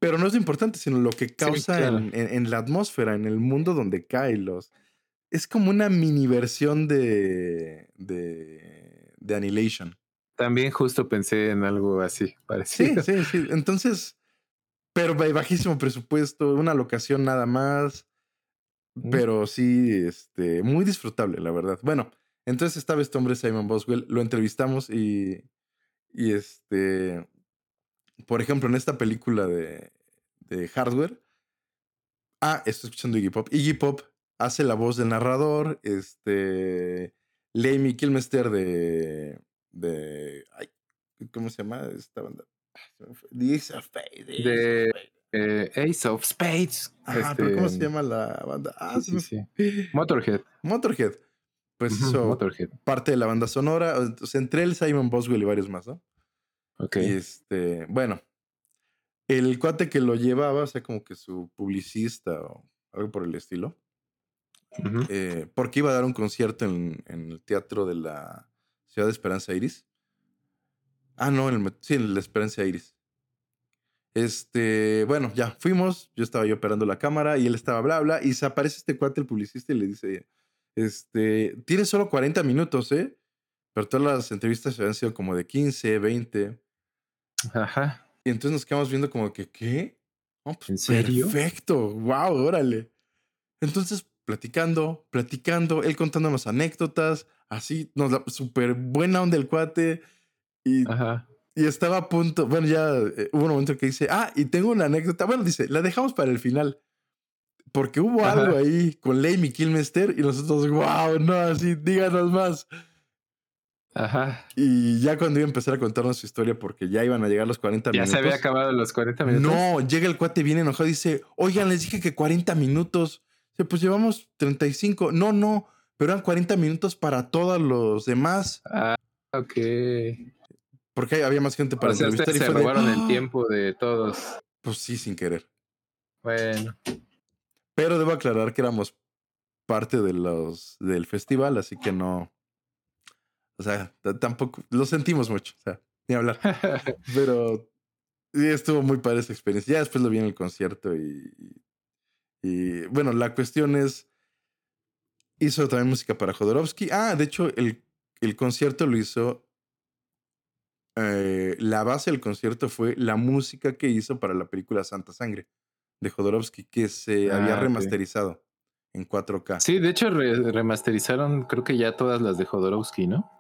Speaker 2: Pero no es lo importante, sino lo que causa
Speaker 1: claro.
Speaker 2: en, en- en la atmósfera, en el mundo donde cae. Los... Es como una mini versión de, de, de Annihilation.
Speaker 1: También justo pensé en algo así,
Speaker 2: Sí,
Speaker 1: parecido.
Speaker 2: sí, sí. Entonces, pero ba- bajísimo presupuesto, una locación nada más.
Speaker 1: Mm.
Speaker 2: Pero sí, este, muy disfrutable, la verdad. Bueno, entonces estaba este hombre, Simon Boswell, lo entrevistamos y, y este, por ejemplo, en esta película de, de Hardware, ah, estoy escuchando Iggy Pop. Iggy Pop hace la voz del narrador, este, Lemmy Kilmester de, de, ay, ¿cómo se llama esta banda? Ah. The Ace of Spades, The Ace of
Speaker 1: De-
Speaker 2: Spades.
Speaker 1: Eh, Ace of Spades.
Speaker 2: Ajá, pero ¿cómo se
Speaker 1: este,
Speaker 2: llama la banda? Ah,
Speaker 1: sí, sí. Motorhead.
Speaker 2: Motorhead. Pues hizo
Speaker 1: Motorhead.
Speaker 2: parte de la banda sonora. Entre él, Simon Boswell y varios más, ¿no?
Speaker 1: Ok.
Speaker 2: Y este, bueno, el cuate que lo llevaba, o sea, como que su publicista o algo por el estilo, eh, porque iba a dar un concierto en, en el teatro de la Ciudad de Esperanza Iris. Ah, no, en el, sí, en el de Esperanza Iris. Este, bueno, ya fuimos, yo estaba yo operando la cámara y él estaba bla, bla, y se aparece este cuate, el publicista, y le dice, este, tienes solo 40 minutos, ¿eh? Pero todas las entrevistas habían sido como de 15, 20.
Speaker 1: Ajá.
Speaker 2: Y entonces nos quedamos viendo como que, ¿qué? No, pues,
Speaker 1: ¿En serio?
Speaker 2: Perfecto, wow, órale. Entonces, platicando, platicando, él contándonos anécdotas, así, nos la súper buena onda el cuate. Y,
Speaker 1: Ajá.
Speaker 2: y estaba a punto, bueno, ya eh, hubo un momento que dice, ah, y tengo una anécdota. Bueno, dice, la dejamos para el final. Porque hubo
Speaker 1: Ajá.
Speaker 2: algo ahí con Lemmy Kilmester y nosotros, wow, no, así, díganos más.
Speaker 1: Ajá.
Speaker 2: Y ya cuando iba a empezar a contarnos su historia, porque ya iban a llegar los 40
Speaker 1: Ya
Speaker 2: minutos.
Speaker 1: se había acabado los 40 minutos.
Speaker 2: No, llega el cuate bien enojado y dice, oigan, les dije que 40 minutos. Dice, pues llevamos 35. No, no, pero eran 40 minutos para todos los demás.
Speaker 1: Ah, ok.
Speaker 2: Porque había más gente para
Speaker 1: o sea,
Speaker 2: entrevistar.
Speaker 1: ustedes
Speaker 2: y
Speaker 1: se
Speaker 2: de,
Speaker 1: robaron el
Speaker 2: "Ah".
Speaker 1: tiempo de todos.
Speaker 2: Pues sí, sin querer.
Speaker 1: Bueno.
Speaker 2: Pero debo aclarar que éramos parte de los del festival, así que no. O sea, tampoco lo sentimos mucho. O sea, ni hablar. Pero estuvo muy padre esa experiencia. Ya después lo vi en el concierto y, y bueno, la cuestión es, hizo también música para Jodorowsky. Ah, de hecho, el, el concierto lo hizo, eh, la base del concierto fue la música que hizo para la película Santa Sangre de Jodorowsky, que se
Speaker 1: Ah,
Speaker 2: había
Speaker 1: ok.
Speaker 2: remasterizado en 4K.
Speaker 1: Sí, de hecho re- remasterizaron creo que ya todas las de Jodorowsky, ¿no?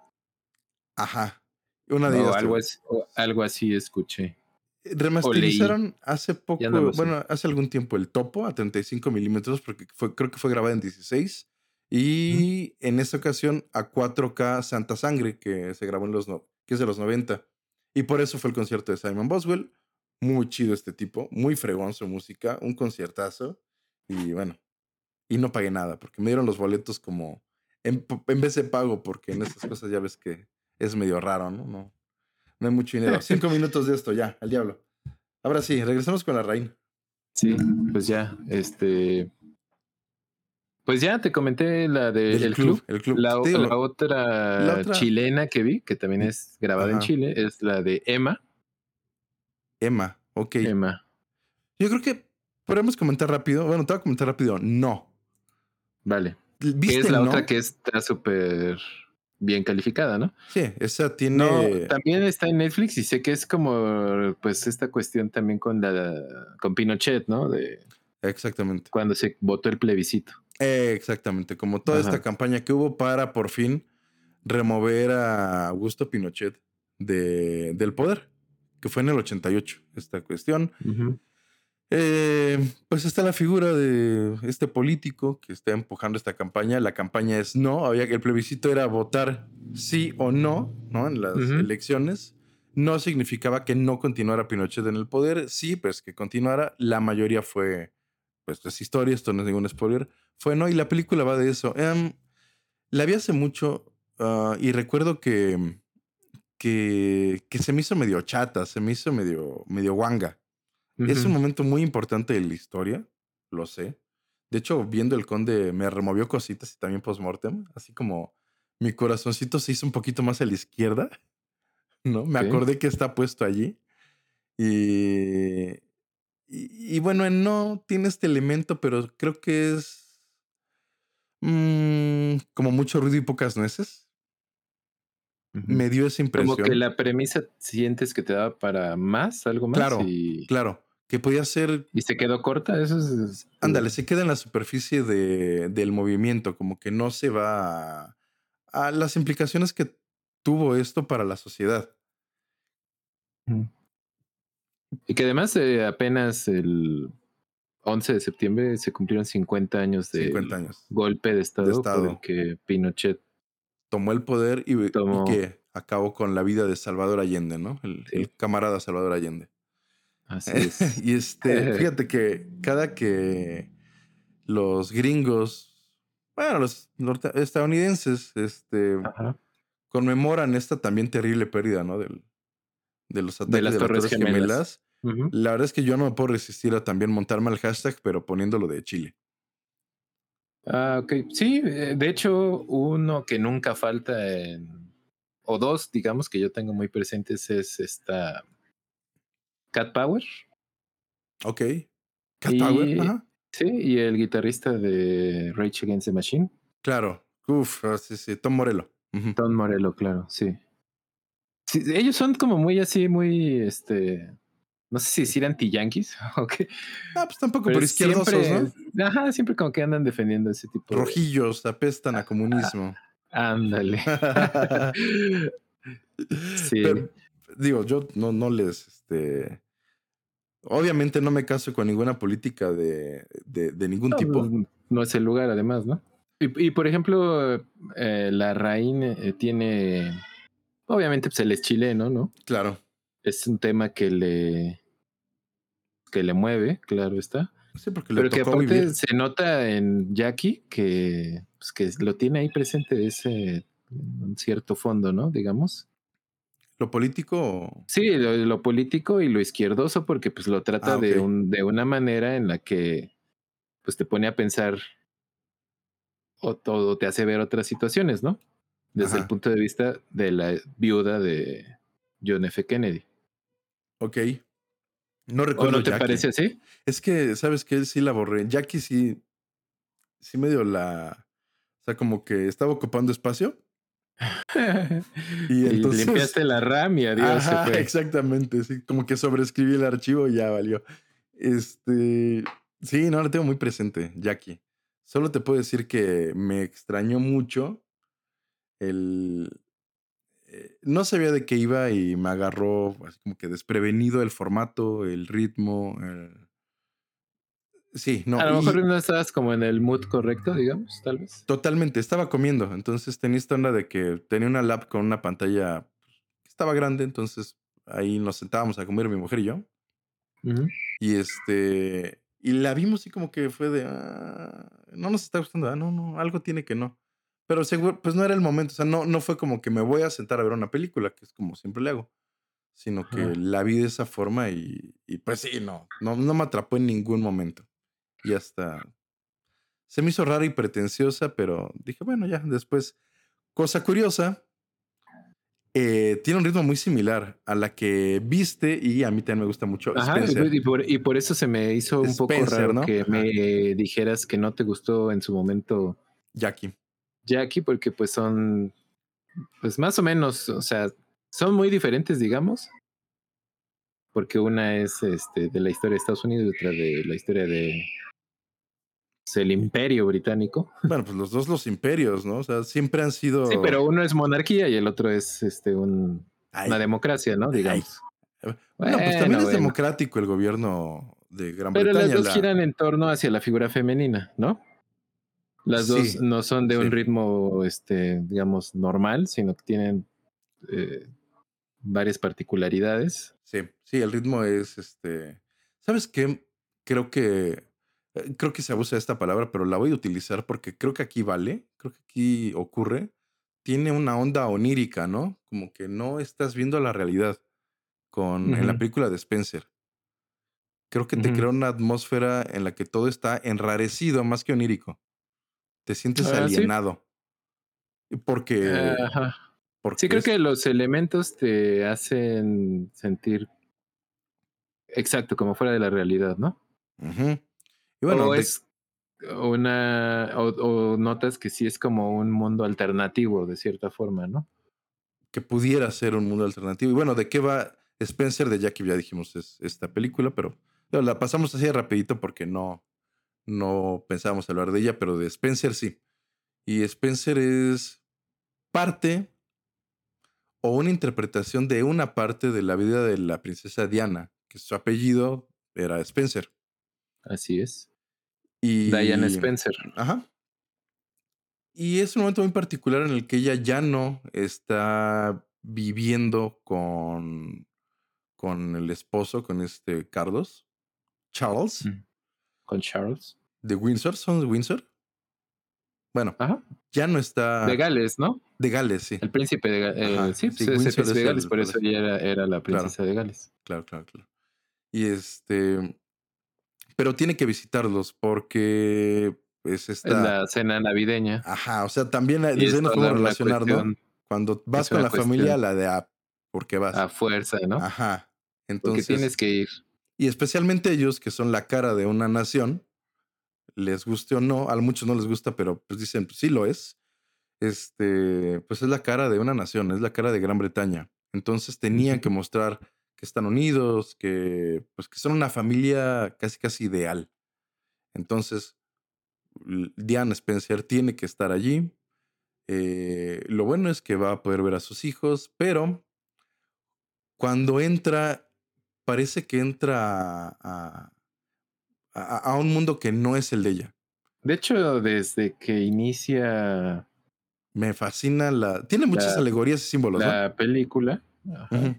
Speaker 2: Ajá. Una de
Speaker 1: O
Speaker 2: ellas.
Speaker 1: algo así, algo así escuché.
Speaker 2: Remasterizaron hace poco,
Speaker 1: no sé.
Speaker 2: bueno, hace algún tiempo el topo a 35 milímetros, porque fue, creo que fue grabada en 16. Y en esta ocasión a 4K Santa Sangre, que se grabó en los, no- que es de los 90. Y por eso fue el concierto de Simon Boswell. Muy chido este tipo, muy fregón su música, un conciertazo. Y bueno, y no pagué nada, porque me dieron los boletos como en, en vez de pago, porque en estas cosas ya ves que es medio raro, ¿no? No, no hay mucho dinero. Cinco minutos de esto, ya, al diablo. Ahora sí, regresamos con la reina.
Speaker 1: Sí, pues ya, este. Pues ya te comenté la de
Speaker 2: Del
Speaker 1: El Club.
Speaker 2: El club.
Speaker 1: La, otra
Speaker 2: la otra-
Speaker 1: chilena que vi, que también es grabada en. Chile, es la de Emma.
Speaker 2: Emma, ok.
Speaker 1: Emma.
Speaker 2: Yo creo que podemos comentar rápido. Bueno, te voy a comentar rápido. No.
Speaker 1: Vale. ¿Viste, es la otra que está súper bien calificada, ¿no?
Speaker 2: Sí, esa tiene.
Speaker 1: también está en Netflix y sé que es como, pues, esta cuestión también con la con Pinochet, ¿no? De
Speaker 2: Exactamente.
Speaker 1: Cuando se votó el plebiscito.
Speaker 2: exactamente, como toda esta campaña que hubo para por fin remover a Augusto Pinochet de, del poder, que fue en el 88, esta cuestión. Eh, pues está la figura de este político que está empujando esta campaña. La campaña es no, había que el plebiscito era votar sí o no, ¿no? En las elecciones. No significaba que no continuara Pinochet en el poder. Sí, pues que continuara. La mayoría fue, pues es historia, esto no es ningún spoiler. Fue no, y la película va de eso. Em, la vi hace mucho ah, y recuerdo que, que, que se me hizo medio chata, se me hizo medio, medio guanga. Es un momento muy importante de la historia, lo sé. De hecho, viendo el conde me removió cositas y también post-mortem, así como mi corazoncito se hizo un poquito más a la izquierda, ¿no? Me acordé que está puesto allí. Y, y, bueno, no tiene este elemento, pero creo que es mm, como mucho ruido y pocas nueces. Me dio esa impresión.
Speaker 1: Como que la premisa sientes que te da para más, algo más.
Speaker 2: Claro, claro que podía ser...
Speaker 1: ¿Y se quedó corta? Eso es...
Speaker 2: Ándale, se queda en la superficie de, del movimiento, como que no se va a, las implicaciones que tuvo esto para la sociedad.
Speaker 1: Y que además eh, apenas el 11 de septiembre se cumplieron 50 años de golpe de estado, de que Pinochet
Speaker 2: tomó el poder y, que acabó con la vida de Salvador Allende, ¿no? el camarada Salvador Allende.
Speaker 1: Así es.
Speaker 2: y este, fíjate que cada que los gringos, bueno, los estadounidenses, este, conmemoran esta también terrible pérdida, ¿no? Del, de los ataques de las, Torres, Gemelas. La verdad es que yo no me puedo resistir a también montarme al hashtag, pero poniéndolo de Chile.
Speaker 1: Ah, ok. Sí, eh, de hecho, uno que nunca falta en, o dos, digamos, que yo tengo muy presentes es esta Cat Power.
Speaker 2: Ok. Cat Power, Ajá.
Speaker 1: Sí, y el guitarrista de Rage Against the Machine.
Speaker 2: Claro. Uf, ah, sí, sí. Tom Morello.
Speaker 1: Tom Morello, claro, sí. Ellos son como muy así, muy, este, no sé si decir anti-yankees. Okay.
Speaker 2: Ah, pues tampoco por izquierdosos, siempre,
Speaker 1: ¿no? Ajá, siempre como que andan defendiendo ese tipo
Speaker 2: Rojillos, apestan a ah, comunismo.
Speaker 1: ándale.
Speaker 2: sí. digo, yo no, no les, este, Obviamente no me caso con ninguna política de, de, ningún tipo.
Speaker 1: Pues, no es el lugar, además, ¿no? Y, por ejemplo, eh, la Raín eh, tiene. Obviamente, pues él es chileno, ¿no?
Speaker 2: Claro.
Speaker 1: Es un tema que le. que le mueve, claro está.
Speaker 2: Sí, porque Pero
Speaker 1: que aparte se nota en Jackie que, pues, que lo tiene ahí presente ese un cierto fondo, ¿no? Digamos.
Speaker 2: ¿Lo político?
Speaker 1: Sí, lo, político y lo izquierdoso, porque pues lo trata ah, de, un, de una manera en la que pues te pone a pensar o todo te hace ver otras situaciones, ¿no? Desde el punto de vista de la viuda de John F. Kennedy.
Speaker 2: Ok. No recuerdo.
Speaker 1: ¿O no te parece así?
Speaker 2: Es que, ¿sabes qué? Sí la borré. Jackie sí, sí medio la... O sea, como que estaba ocupando espacio.
Speaker 1: y entonces. limpiaste la RAM y adiós.
Speaker 2: Exactamente, sí. Como que sobreescribí el archivo y ya valió. Este. Sí, no, lo tengo muy presente, Jackie. Solo te puedo decir que me extrañó mucho el. Eh, no sabía de qué iba y me agarró así como que desprevenido el formato, el ritmo, el, Sí, no.
Speaker 1: A lo mejor no estabas como en el mood correcto, digamos, tal vez.
Speaker 2: Totalmente, estaba comiendo. Entonces tenía esta onda de que tenía una lap con una pantalla que estaba grande. Entonces ahí nos sentábamos a comer mi mujer y yo. Y este. Y la vimos así como que fue de. Ah, no nos está gustando. Ah, no, no, algo tiene que no. Pero seguro, pues no era el momento. O sea, no, no fue como que me voy a sentar a ver una película, que es como siempre le hago. Sino que la vi de esa forma y, y pues sí, no, no, no me atrapó en ningún momento. Y hasta se me hizo rara y pretenciosa, pero dije, bueno, ya, después, cosa curiosa, eh, tiene un ritmo muy similar a la que viste y a mí también me gusta mucho.
Speaker 1: y, por, eso se me hizo un poco raro que me dijeras que no te gustó en su momento
Speaker 2: Jackie.
Speaker 1: Jackie, porque pues son, pues más o menos, o sea, son muy diferentes, digamos. Porque una es este, de la historia de Estados Unidos y otra de la historia de pues, el imperio británico.
Speaker 2: Bueno, pues los dos los imperios, ¿no? O sea, siempre han sido...
Speaker 1: Sí, pero uno es monarquía y el otro es este un, una democracia, ¿no? Digamos.
Speaker 2: Bueno, pues también es democrático el gobierno de Gran
Speaker 1: Pero
Speaker 2: Bretaña.
Speaker 1: las dos giran en torno hacia la figura femenina, ¿no? Las dos no son de un ritmo, este, digamos, normal, sino que tienen eh, varias particularidades.
Speaker 2: Sí, sí, el ritmo es, este, ¿sabes qué? Creo que, eh, creo que se abusa de esta palabra, pero la voy a utilizar porque creo que aquí vale, creo que aquí ocurre. Tiene una onda onírica, ¿no? Como que no estás viendo la realidad con, en la película de Spencer. Creo que te crea una atmósfera en la que todo está enrarecido más que onírico. Te sientes ah, alienado. Porque,
Speaker 1: porque. Sí, creo que los elementos te hacen sentir exacto, como fuera de la realidad, ¿no? Y bueno, o es una. O, notas que sí es como un mundo alternativo, de cierta forma, ¿no?
Speaker 2: Que pudiera ser un mundo alternativo. Y bueno, ¿de qué va Spencer de Jackie? Ya dijimos es esta película, pero la pasamos así rapidito porque no, no pensábamos hablar de ella, pero de Spencer sí. Y Spencer es parte o una interpretación de una parte de la vida de la princesa Diana, que su apellido era Spencer.
Speaker 1: Así es. Y, Diana Spencer.
Speaker 2: Ajá. Y es un momento muy particular en el que ella ya no está viviendo con, con el esposo, con este Carlos, Charles. Mm
Speaker 1: con Charles.
Speaker 2: ¿De Windsor? ¿Son de Windsor? Bueno, ya no está.
Speaker 1: De Gales, ¿no?
Speaker 2: De Gales, sí.
Speaker 1: El príncipe de Gales. Eh, sí, sí pues, es de Gales, por eso ella era, la princesa de Gales.
Speaker 2: Claro, claro, claro. Y este. Pero tiene que visitarlos porque pues esta.
Speaker 1: Es la cena navideña.
Speaker 2: Ajá, o sea, también desde nos podemos relacionar, ¿no? Cuando vas con la familia, la de a porque vas.
Speaker 1: A fuerza, ¿no?
Speaker 2: Ajá. Entonces.
Speaker 1: Porque tienes que ir.
Speaker 2: Y especialmente ellos, que son la cara de una nación, les guste o no, a muchos no les gusta, pero pues dicen, pues sí lo es. Este, pues es la cara de una nación, es la cara de Gran Bretaña. Entonces tenían que mostrar que están unidos, que pues que son una familia casi casi ideal. Entonces, Diana Spencer tiene que estar allí. Eh, lo bueno es que va a poder ver a sus hijos, pero cuando entra parece que entra a, a, un mundo que no es el de ella.
Speaker 1: De hecho, desde que inicia...
Speaker 2: Me fascina la... Tiene muchas alegorías y símbolos.
Speaker 1: La película.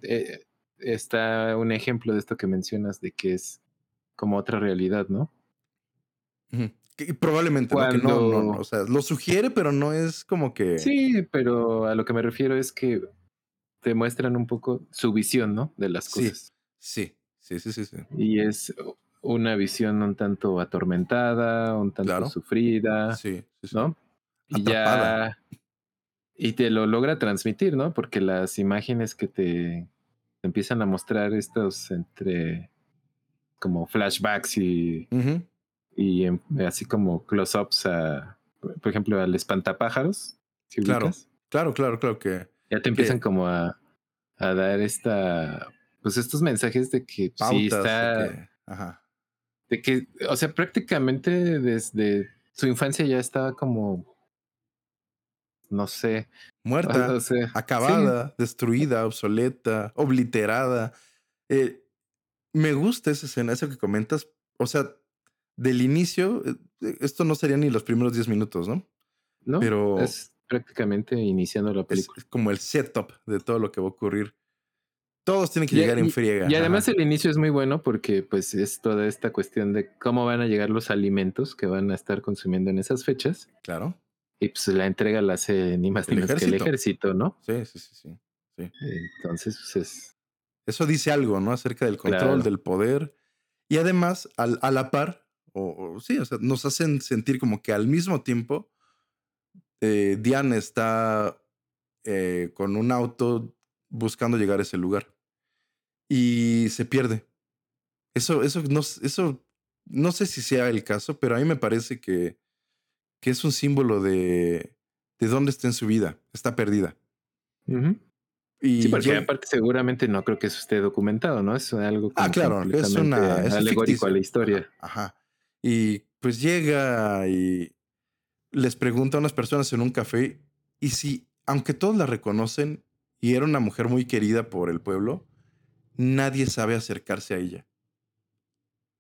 Speaker 1: Eh, está un ejemplo de esto que mencionas de que es como otra realidad, ¿no?
Speaker 2: probablemente, ¿no? Que no, no, o sea, lo sugiere, pero no es como que...
Speaker 1: Sí, pero a lo que me refiero es que te muestran un poco su visión, ¿no? De las cosas.
Speaker 2: Sí, sí, sí, sí, sí.
Speaker 1: Y es una visión un tanto atormentada, un tanto sufrida, sí, sí, ¿no? Y ya y te lo logra transmitir, ¿no? Porque las imágenes que te, empiezan a mostrar estos entre como flashbacks y, y así como close-ups a, por ejemplo, al espantapájaros.
Speaker 2: claro, claro, claro, claro que.
Speaker 1: Ya te empiezan como a, a dar esta pues estos mensajes de que sí está. De que, ajá. de que, o sea, prácticamente desde su infancia ya estaba como. No sé.
Speaker 2: Muerta, acabada, destruida, obsoleta, obliterada. Eh, me gusta esa escena, eso que comentas. O sea, del inicio, eh, esto no sería ni los primeros 10 minutos, ¿no?
Speaker 1: No, pero es prácticamente iniciando la película.
Speaker 2: Es como el setup de todo lo que va a ocurrir. Todos tienen que llegar en friega.
Speaker 1: Y además el inicio es muy bueno porque pues es toda esta cuestión de cómo van a llegar los alimentos que van a estar consumiendo en esas fechas.
Speaker 2: Claro.
Speaker 1: Y pues la entrega la hace ni más ni menos que el ejército, ¿no?
Speaker 2: Sí, sí, sí, sí.
Speaker 1: Entonces, pues es...
Speaker 2: Eso dice algo, ¿no? Acerca del control, del poder. Y además, al, a la par, o, sí, o sea, nos hacen sentir como que al mismo tiempo eh, Diane está eh, con un auto buscando llegar a ese lugar y se pierde. Eso, eso, no, eso, no sé si sea el caso, pero a mí me parece que, que es un símbolo de, de dónde está en su vida, está perdida.
Speaker 1: Y sí, porque aparte seguramente no creo que eso esté documentado, ¿no? Es algo
Speaker 2: ah, claro, es una es
Speaker 1: alegórico a la historia.
Speaker 2: Ajá. Y pues llega y les pregunta a unas personas en un café y si, aunque todos la reconocen y era una mujer muy querida por el pueblo, nadie sabe acercarse a ella.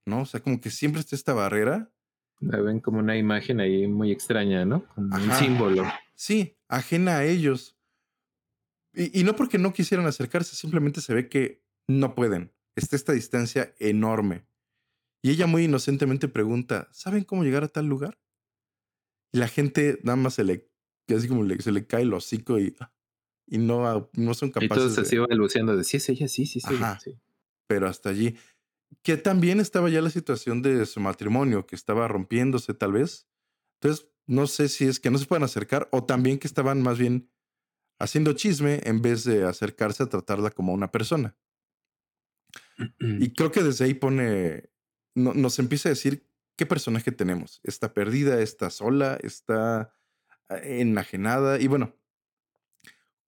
Speaker 2: ¿No? O sea, como que siempre está esta barrera.
Speaker 1: La ven como una imagen ahí muy extraña, ¿no? Como un símbolo.
Speaker 2: Sí, ajena a ellos. Y, y, no porque no quisieran acercarse, simplemente se ve que no pueden. Está esta distancia enorme. Y ella muy inocentemente pregunta, ¿saben cómo llegar a tal lugar? Y la gente nada más se le, así como se le cae el hocico y, y no, no son capaces. Y
Speaker 1: todos se iban luciendo de sí es ella, sí, sí, sí, sí.
Speaker 2: Pero hasta allí. Que también estaba ya la situación de su matrimonio, que estaba rompiéndose tal vez. Entonces, no sé si es que no se pueden acercar o también que estaban más bien haciendo chisme en vez de acercarse a tratarla como una persona. y creo que desde ahí pone nos empieza a decir qué personaje tenemos. Está perdida, está sola, está ah, enajenada. Y bueno,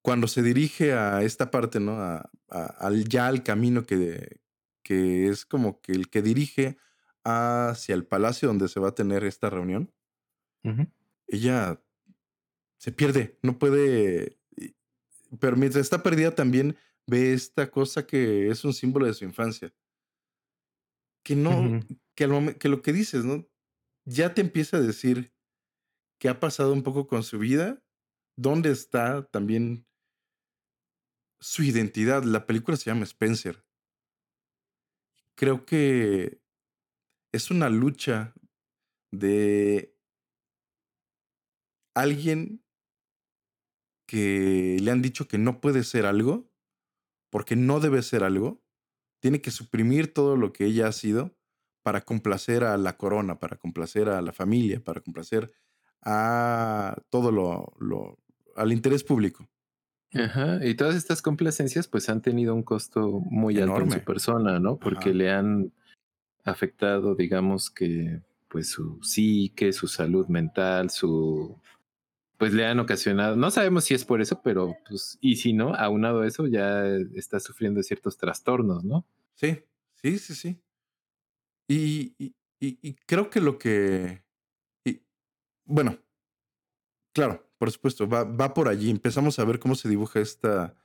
Speaker 2: cuando se dirige a esta parte, ¿no? A, al, ya al camino que, que es como que el que dirige hacia el palacio donde se va a tener esta reunión, ella se pierde, no puede, pero mientras está perdida también ve esta cosa que es un símbolo de su infancia que no, que, que lo que dices, ¿no? Ya te empieza a decir qué ha pasado un poco con su vida, dónde está también su identidad. La película se llama Spencer. Creo que es una lucha de alguien que le han dicho que no puede ser algo, porque no debe ser algo, tiene que suprimir todo lo que ella ha sido para complacer a la corona, para complacer a la familia, para complacer a todo lo, al interés público.
Speaker 1: Ajá, y todas estas complacencias pues han tenido un costo muy alto en su persona, ¿no? Porque le han afectado, digamos que, pues su psique, su salud mental, su pues le han ocasionado, no sabemos si es por eso, pero pues, y si no, aunado a eso, ya está sufriendo ciertos trastornos, ¿no?
Speaker 2: Sí, sí, sí, sí. Y, y, y, creo que lo que, bueno, claro, por supuesto, va, va por allí. Empezamos a ver cómo se dibuja esta,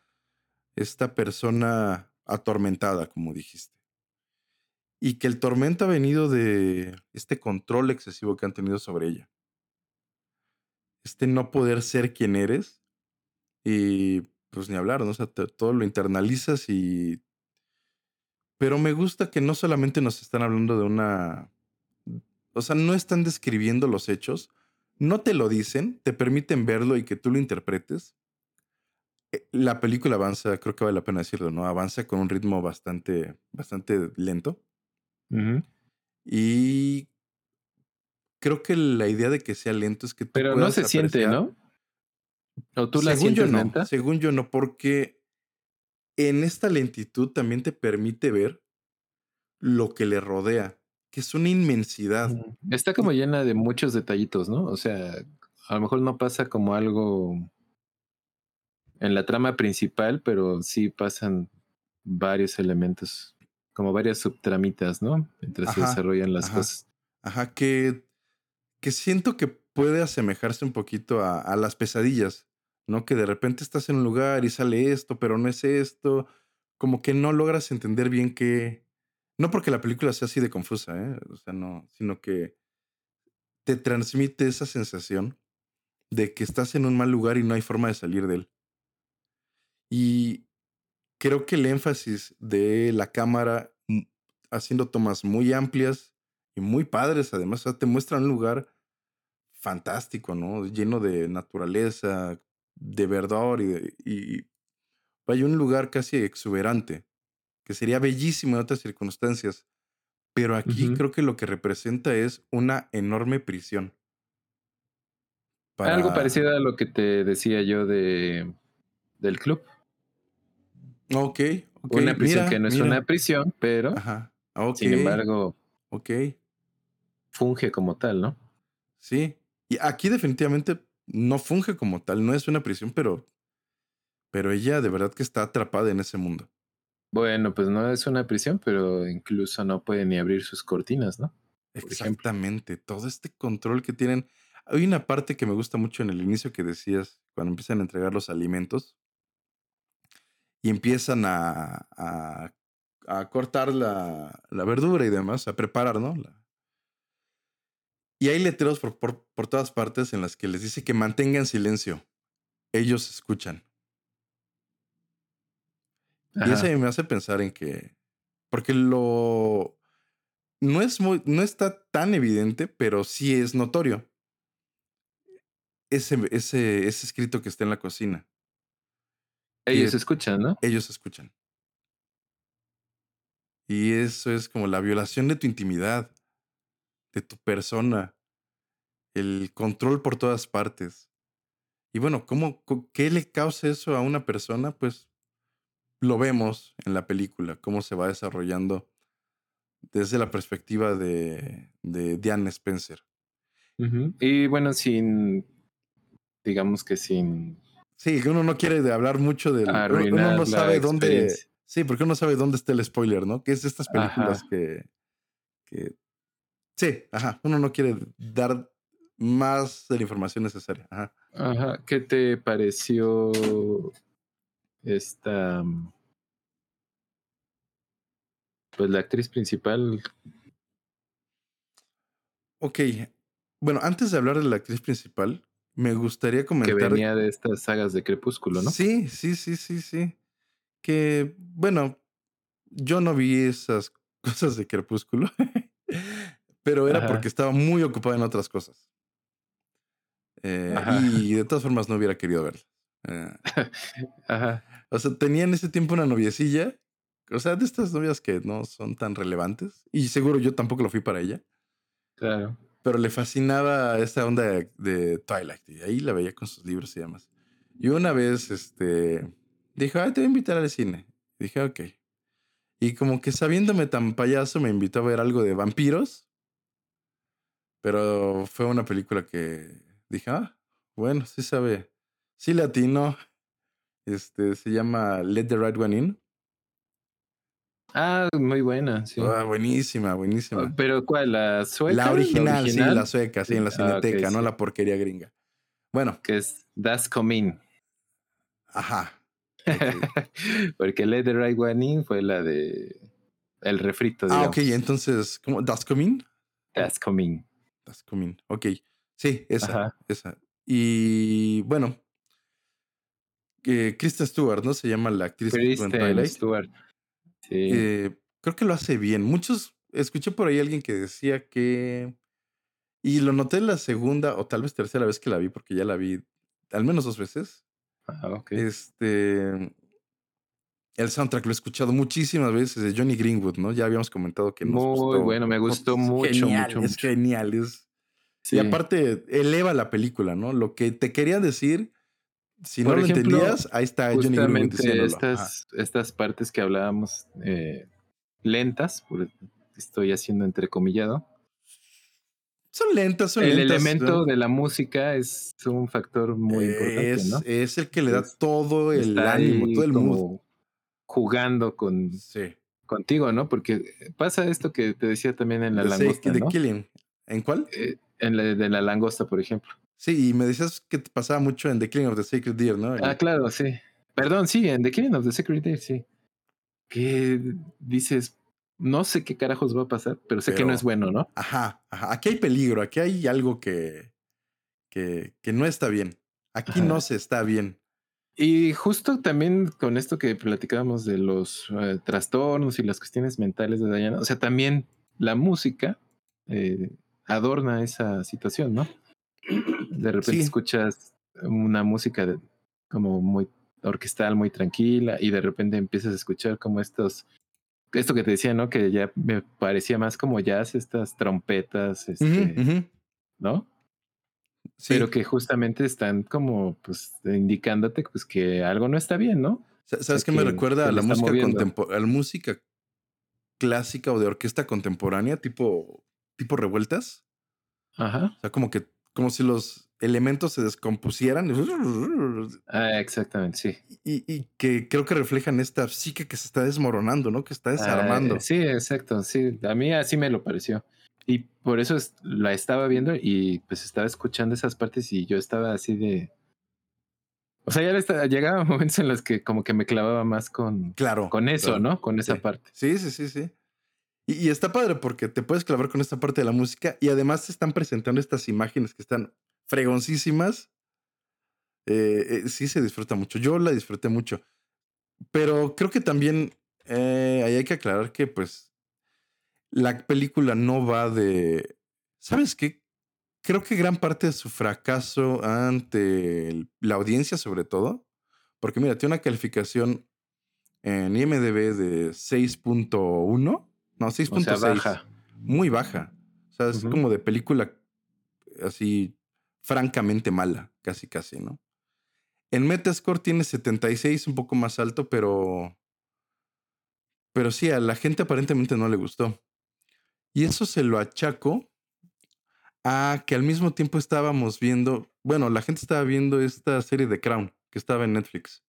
Speaker 2: esta persona atormentada, como dijiste. Y que el tormento ha venido de este control excesivo que han tenido sobre ella este no poder ser quien eres y pues ni hablar, ¿no? O sea, todo lo internalizas y... Pero me gusta que no solamente nos están hablando de una... O sea, no están describiendo los hechos, no te lo dicen, te permiten verlo y que tú lo interpretes. Eh, la película avanza, creo que vale la pena decirlo, ¿no? Avanza con un ritmo bastante, bastante lento. Y creo que la idea de que sea lento es que tú
Speaker 1: Pero no se siente, ¿no?
Speaker 2: ¿O tú la según yo no, Según yo no, porque en esta lentitud también te permite ver lo que le rodea, que es una inmensidad.
Speaker 1: Está como llena de muchos detallitos, ¿no? O sea, a lo mejor no pasa como algo en la trama principal, pero sí pasan varios elementos, como varias subtramitas, ¿no? Mientras se desarrollan las cosas.
Speaker 2: Ajá, que que siento que puede asemejarse un poquito a, las pesadillas, ¿no? Que de repente estás en un lugar y sale esto, pero no es esto, como que no logras entender bien qué... No porque la película sea así de confusa, ¿eh? O sea, no, sino que te transmite esa sensación de que estás en un mal lugar y no hay forma de salir de él. Y creo que el énfasis de la cámara mm, haciendo tomas muy amplias y muy padres, además, te muestran un lugar fantástico, ¿no? Lleno de naturaleza, de verdor y, de, y un lugar casi exuberante, que sería bellísimo en otras circunstancias, pero aquí creo que lo que representa es una enorme prisión.
Speaker 1: Algo parecido a lo que te decía yo de del club.
Speaker 2: Ok,
Speaker 1: Una prisión que no es una prisión, pero sin embargo,
Speaker 2: ok.
Speaker 1: funge como tal, ¿no?
Speaker 2: Sí, Y aquí definitivamente no funge como tal, no es una prisión, pero, pero ella de verdad que está atrapada en ese mundo.
Speaker 1: Bueno, pues no es una prisión, pero incluso no puede ni abrir sus cortinas, ¿no?
Speaker 2: Exactamente, todo este control que tienen. Hay una parte que me gusta mucho en el inicio que decías, cuando empiezan a entregar los alimentos y empiezan a, a, cortar la, la, verdura y demás, a preparar, ¿no? Y hay letreros por, por, por todas partes en las que les dice que mantengan silencio. Ellos escuchan. Ajá. Y eso me hace pensar en que, porque lo, no es muy, no está tan evidente, pero sí es notorio. Ese, ese, ese escrito que está en la cocina.
Speaker 1: Ellos escuchan, ¿no?
Speaker 2: Ellos escuchan. Y eso es como la violación de tu intimidad, de tu persona, el control por todas partes. Y bueno, ¿cómo, ¿qué le causa eso a una persona? Pues lo vemos en la película, cómo se va desarrollando desde la perspectiva de, de Diane Spencer.
Speaker 1: Uh -huh. Y bueno, sin, digamos que sin...
Speaker 2: Sí, uno no quiere de hablar mucho del... Uno no sabe dónde... Sí, porque uno sabe dónde está el spoiler, ¿no? Que es de estas películas que, que... Sí, ajá. Uno no quiere dar más de la información necesaria. Ajá.
Speaker 1: Ajá. ¿Qué te pareció esta pues la actriz principal.
Speaker 2: Ok. Bueno, antes de hablar de la actriz principal, me gustaría comentar.
Speaker 1: Que venía de estas sagas de Crepúsculo, ¿no?
Speaker 2: Sí, sí, sí, sí, sí. Que, bueno, yo no vi esas cosas de Crepúsculo, pero era Ajá. porque estaba muy ocupado en otras cosas. Eh, y de todas formas no hubiera querido verlas. Eh,
Speaker 1: Ajá.
Speaker 2: O sea, tenía en ese tiempo una noviecilla o sea, de estas novias que no son tan relevantes. Y seguro yo tampoco lo fui para ella.
Speaker 1: Claro.
Speaker 2: Pero le fascinaba esta onda de, de Twilight. Y ahí la veía con sus libros y demás. Y una vez, este, dijo, ay, te voy a invitar al cine. Y dije, ok. Y como que sabiéndome tan payaso, me invitó a ver algo de vampiros. Pero fue una película que dije, ah, bueno, sí sabe. Sí latino. Este, se llama Let the Right One In.
Speaker 1: Ah, muy buena, sí.
Speaker 2: Ah, buenísima, buenísima.
Speaker 1: ¿Pero cuál? ¿La sueca?
Speaker 2: La original, ¿La original? sí, la sueca, sí, en la cineteca, ah, okay, no sí. la porquería gringa. Bueno.
Speaker 1: Que es Das Comin.
Speaker 2: Ajá.
Speaker 1: Okay. Porque Let the Right One In fue la de el refrito, digamos.
Speaker 2: Ah, ok, entonces, ¿cómo? ¿Das Comin?
Speaker 1: Das Comin.
Speaker 2: Das Comin, ok. Sí, esa, Ajá. esa. Y bueno, eh, Kristen Stewart, ¿no? Se llama la actriz
Speaker 1: Kristen Stewart. Sí.
Speaker 2: Eh, creo que lo hace bien. Muchos, escuché por ahí a alguien que decía que, y lo noté la segunda o tal vez tercera vez que la vi, porque ya la vi al menos dos veces.
Speaker 1: Ah, ok.
Speaker 2: Este, el soundtrack lo he escuchado muchísimas veces de Johnny Greenwood, ¿no? Ya habíamos comentado que nos
Speaker 1: Muy
Speaker 2: gustó.
Speaker 1: bueno, me gustó mucho,
Speaker 2: genial,
Speaker 1: mucho,
Speaker 2: Es
Speaker 1: mucho.
Speaker 2: genial, es... Sí. Y aparte, eleva la película, ¿no? Lo que te quería decir, si
Speaker 1: Por
Speaker 2: no
Speaker 1: ejemplo,
Speaker 2: lo entendías, ahí está Johnny
Speaker 1: Justamente estas, estas partes que hablábamos eh, lentas, por- estoy haciendo entrecomillado.
Speaker 2: Son lentas, son
Speaker 1: El
Speaker 2: lentas.
Speaker 1: elemento
Speaker 2: ¿no?
Speaker 1: de la música es un factor muy importante,
Speaker 2: es,
Speaker 1: ¿no?
Speaker 2: es el que le da
Speaker 1: Es-
Speaker 2: todo el ánimo, todo el
Speaker 1: como jugando con,
Speaker 2: Sí.
Speaker 1: contigo, ¿no? Porque pasa esto que te decía también en la
Speaker 2: The
Speaker 1: langosta,
Speaker 2: Sake- The
Speaker 1: ¿no?
Speaker 2: Killing. ¿En cuál?
Speaker 1: Eh, en la de la langosta, por ejemplo.
Speaker 2: Sí, y me decías que te pasaba mucho en The Killing of the Sacred Deer, ¿no?
Speaker 1: Ah, claro, sí. Perdón, sí, en The Killing of the Secret Deer, sí. Que dices, no sé qué carajos va a pasar, pero sé que no es bueno, ¿no?
Speaker 2: Ajá, ajá. Aquí hay peligro, aquí hay algo que, que, que no está bien. Aquí
Speaker 1: Ajá.
Speaker 2: no se está bien.
Speaker 1: Y justo también con esto que platicábamos de los eh, trastornos y las cuestiones mentales de Diana, o sea, también la música eh, adorna esa situación, ¿no? De repente
Speaker 2: Sí.
Speaker 1: escuchas una música de- como muy orquestal, muy tranquila, y de repente empiezas a escuchar como estos, esto que te decía, ¿no? Que ya me parecía más como jazz, estas trompetas, este. ¿no?
Speaker 2: Sí.
Speaker 1: Pero que justamente están como, pues, indicándote, pues, que algo no está bien, ¿no?
Speaker 2: Sa- ¿Sabes
Speaker 1: sea,
Speaker 2: qué me recuerda a la música a la música clásica o de orquesta contemporánea, tipo, tipo revueltas?
Speaker 1: Ajá.
Speaker 2: O sea, como que como si los elementos se descompusieran.
Speaker 1: Ah, exactamente, sí.
Speaker 2: Y, que creo que reflejan esta psique que se está desmoronando, ¿no? Que está desarmando.
Speaker 1: sí, exacto, sí. A mí así me lo pareció. Y por eso la estaba viendo y pues estaba escuchando esas partes y yo estaba así de... O sea, ya llegaba momentos en los que como que me clavaba más con,
Speaker 2: claro,
Speaker 1: con eso, ¿no? Con esa parte.
Speaker 2: Sí, sí, sí, sí. Y, está padre porque te puedes clavar con esta parte de la música y además te están presentando estas imágenes que están fregoncísimas. Eh, eh, sí se disfruta mucho. Yo la disfruté mucho. Pero creo que también eh, ahí hay que aclarar que pues la película no va de... ¿Sabes qué? Creo que gran parte de su fracaso ante la audiencia sobre todo, porque mira, tiene una calificación en IMDB de 6.1 no, 6.6. baja. Muy baja. O sea, es como de película así francamente mala, casi casi, ¿no? En Metascore tiene 76, un poco más alto, pero pero sí, a la gente aparentemente no le gustó. Y eso se lo achaco a que al mismo tiempo estábamos viendo, bueno, la gente estaba viendo esta serie de Crown que estaba en Netflix.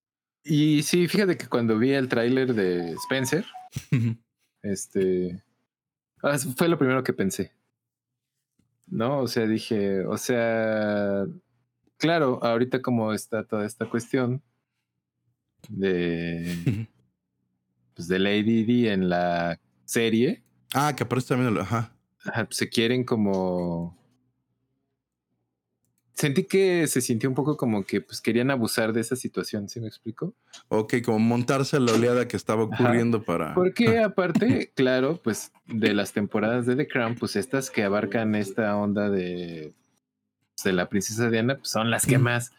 Speaker 1: Y sí, fíjate que cuando vi el tráiler de Spencer, Este. Ah, fue lo primero que pensé. ¿No? O sea, dije, o sea. Claro, ahorita como está toda esta cuestión de. pues de Lady D en la serie.
Speaker 2: Ah, que aparece también. Ajá.
Speaker 1: Ajá pues se quieren como sentí que se sintió un poco como que pues querían abusar de esa situación, ¿sí me explico?
Speaker 2: Ok, como montarse a la oleada que estaba ocurriendo para...
Speaker 1: Porque aparte, claro, pues de las temporadas de The Crown, pues estas que abarcan esta onda de, pues, de la princesa Diana, pues son las que más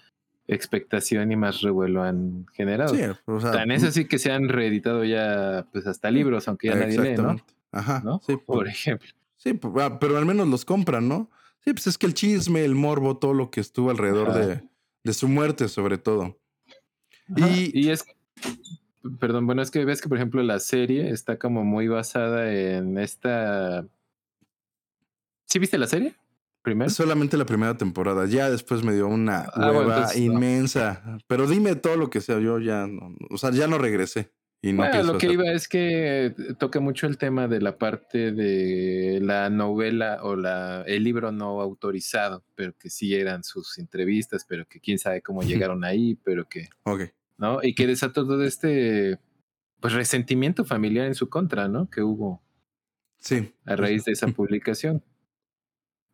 Speaker 1: expectación y más revuelo han generado. Sí, o sea, Tan es así que se han reeditado ya pues hasta libros, aunque ya nadie lee, ¿no?
Speaker 2: Ajá. ¿no?
Speaker 1: Sí, por ejemplo.
Speaker 2: Sí, ah, pero al menos los compran, ¿no? Sí, pues es que el chisme, el morbo, todo lo que estuvo alrededor de, su muerte, sobre todo.
Speaker 1: Y, es, perdón, bueno, es que ves que, por ejemplo, la serie está como muy basada en esta... ¿Sí viste la serie? Primero.
Speaker 2: Solamente la primera temporada. Ya después me dio una ah, hueva inmensa. Pero dime todo lo que sea. Yo ya no, o sea, ya no regresé
Speaker 1: bueno, lo que iba es que toca mucho el tema de la parte de la novela o la, el libro no autorizado, pero que sí eran sus entrevistas, pero que quién sabe cómo llegaron ahí, pero que...
Speaker 2: Ok.
Speaker 1: ¿No? Y que desató todo este pues resentimiento familiar en su contra, ¿no? Que hubo.
Speaker 2: Sí.
Speaker 1: A raíz de esa publicación.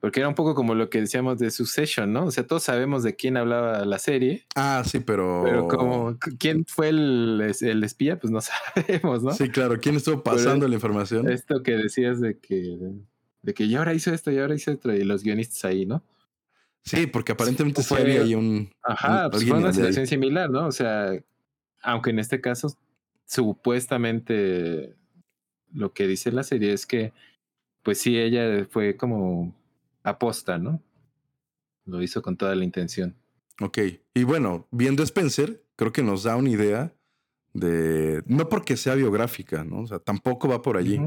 Speaker 1: Porque era un poco como lo que decíamos de Succession, ¿no? O sea, todos sabemos de quién hablaba la serie.
Speaker 2: Ah, sí, pero.
Speaker 1: Pero como quién fue el, espía, pues no sabemos, ¿no?
Speaker 2: Sí, claro, quién estuvo pasando la información.
Speaker 1: Esto que decías de que, de que ya ahora hizo esto, ya ahora hizo esto, y los guionistas ahí, ¿no?
Speaker 2: Sí, porque aparentemente sí había ahí un.
Speaker 1: Ajá, pues fue una situación similar, ¿no? O sea, aunque en este caso, supuestamente lo que dice la serie es que, pues sí, ella fue como aposta, ¿no? Lo hizo con toda la intención.
Speaker 2: Ok. Y bueno, viendo Spencer, creo que nos da una idea de. No porque sea biográfica, ¿no? O sea, tampoco va por allí.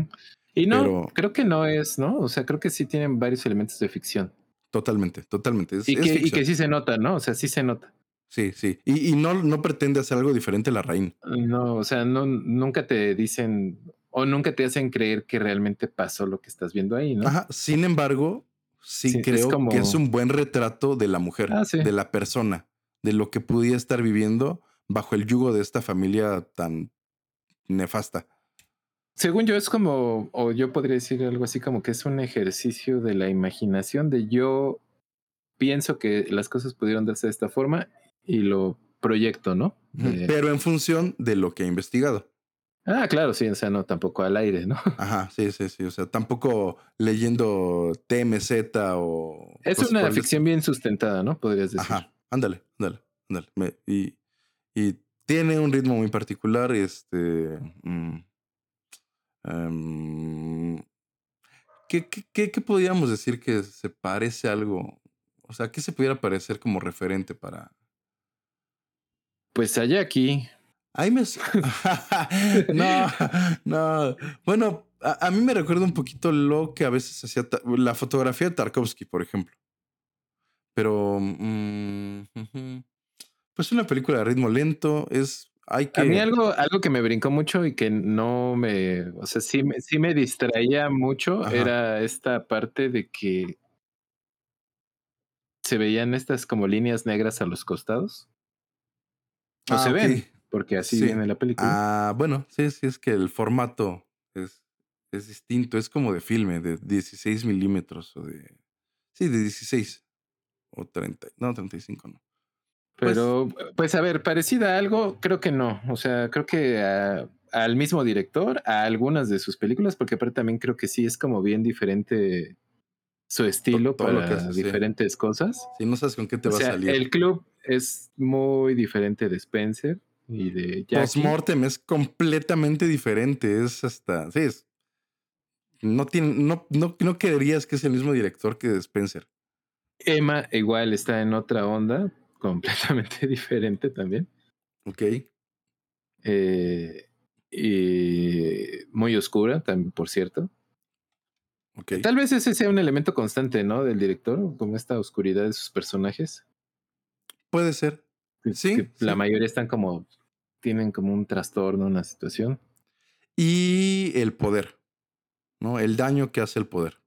Speaker 1: Y no, creo que no es, ¿no? O sea, creo que sí tienen varios elementos de ficción.
Speaker 2: Totalmente, totalmente.
Speaker 1: y, que, y, que, sí se nota, ¿no? O sea, sí se nota.
Speaker 2: Sí, sí. Y, y no, no pretende hacer algo diferente a la reina.
Speaker 1: No, o sea, no, nunca te dicen o nunca te hacen creer que realmente pasó lo que estás viendo ahí, ¿no?
Speaker 2: Ajá. Sin embargo, sí, creo que es un buen retrato de la mujer, ah, de la persona, de lo que podía estar viviendo bajo el yugo de esta familia tan nefasta.
Speaker 1: Según yo es como, o yo podría decir algo así como que es un ejercicio de la imaginación, de yo pienso que las cosas pudieron darse de esta forma y lo proyecto, ¿no?
Speaker 2: Pero en función de lo que he investigado.
Speaker 1: Ah, claro, sí, o sea, no tampoco al aire, ¿no?
Speaker 2: Ajá, sí, sí, sí, o sea, tampoco leyendo TMZ o...
Speaker 1: Es una ficción bien sustentada, ¿no? Podrías decir.
Speaker 2: Ajá, ándale, ándale, ándale. y, y tiene un ritmo muy particular, este... Mm, em, ¿qué, qué, qué, podríamos decir que se parece algo? O sea, ¿qué se pudiera parecer como referente para...
Speaker 1: Pues allá aquí,
Speaker 2: Ahí me. no, no. Bueno, a, mí me recuerda un poquito lo que a veces hacía la fotografía de Tarkovsky, por ejemplo. Pero, mm, pues una película de ritmo lento es, hay
Speaker 1: A mí
Speaker 2: que,
Speaker 1: algo algo que me brincó mucho y que no me o sea, sí me sí me distraía mucho,
Speaker 2: ajá,
Speaker 1: era esta parte de que se veían estas como líneas negras a los costados, o
Speaker 2: ah,
Speaker 1: se ven, porque así
Speaker 2: sí.
Speaker 1: viene la película.
Speaker 2: Ah, bueno, sí, sí, es que el formato es, es distinto, es como de filme, de 16 milímetros o de, sí, de 16 o 30, no, 35 no. Pues,
Speaker 1: Pero, pues, a ver, parecida a algo, creo que no. O sea, creo que a al mismo director, a algunas de sus películas, porque aparte también creo que sí es como bien diferente su estilo
Speaker 2: todo
Speaker 1: para
Speaker 2: hace, sí.
Speaker 1: diferentes cosas.
Speaker 2: Sí, no sabes con qué te
Speaker 1: O
Speaker 2: va a salir.
Speaker 1: El Club es muy diferente de Spencer y de Jackie.
Speaker 2: Postmortem es completamente diferente, es hasta, sí, es, no tiene, no, no, no creerías que es el mismo director que Spencer.
Speaker 1: Emma igual está en otra onda, completamente diferente también.
Speaker 2: Ok,
Speaker 1: Eh, y muy oscura también, por cierto.
Speaker 2: ok.
Speaker 1: Tal vez ese sea un elemento constante, ¿no? Del director, como esta oscuridad de sus personajes.
Speaker 2: Puede ser.
Speaker 1: Que,
Speaker 2: Sí,
Speaker 1: que la
Speaker 2: sí.
Speaker 1: mayoría están como, tienen como un trastorno, una situación.
Speaker 2: Y el poder, ¿no? El daño que hace el poder.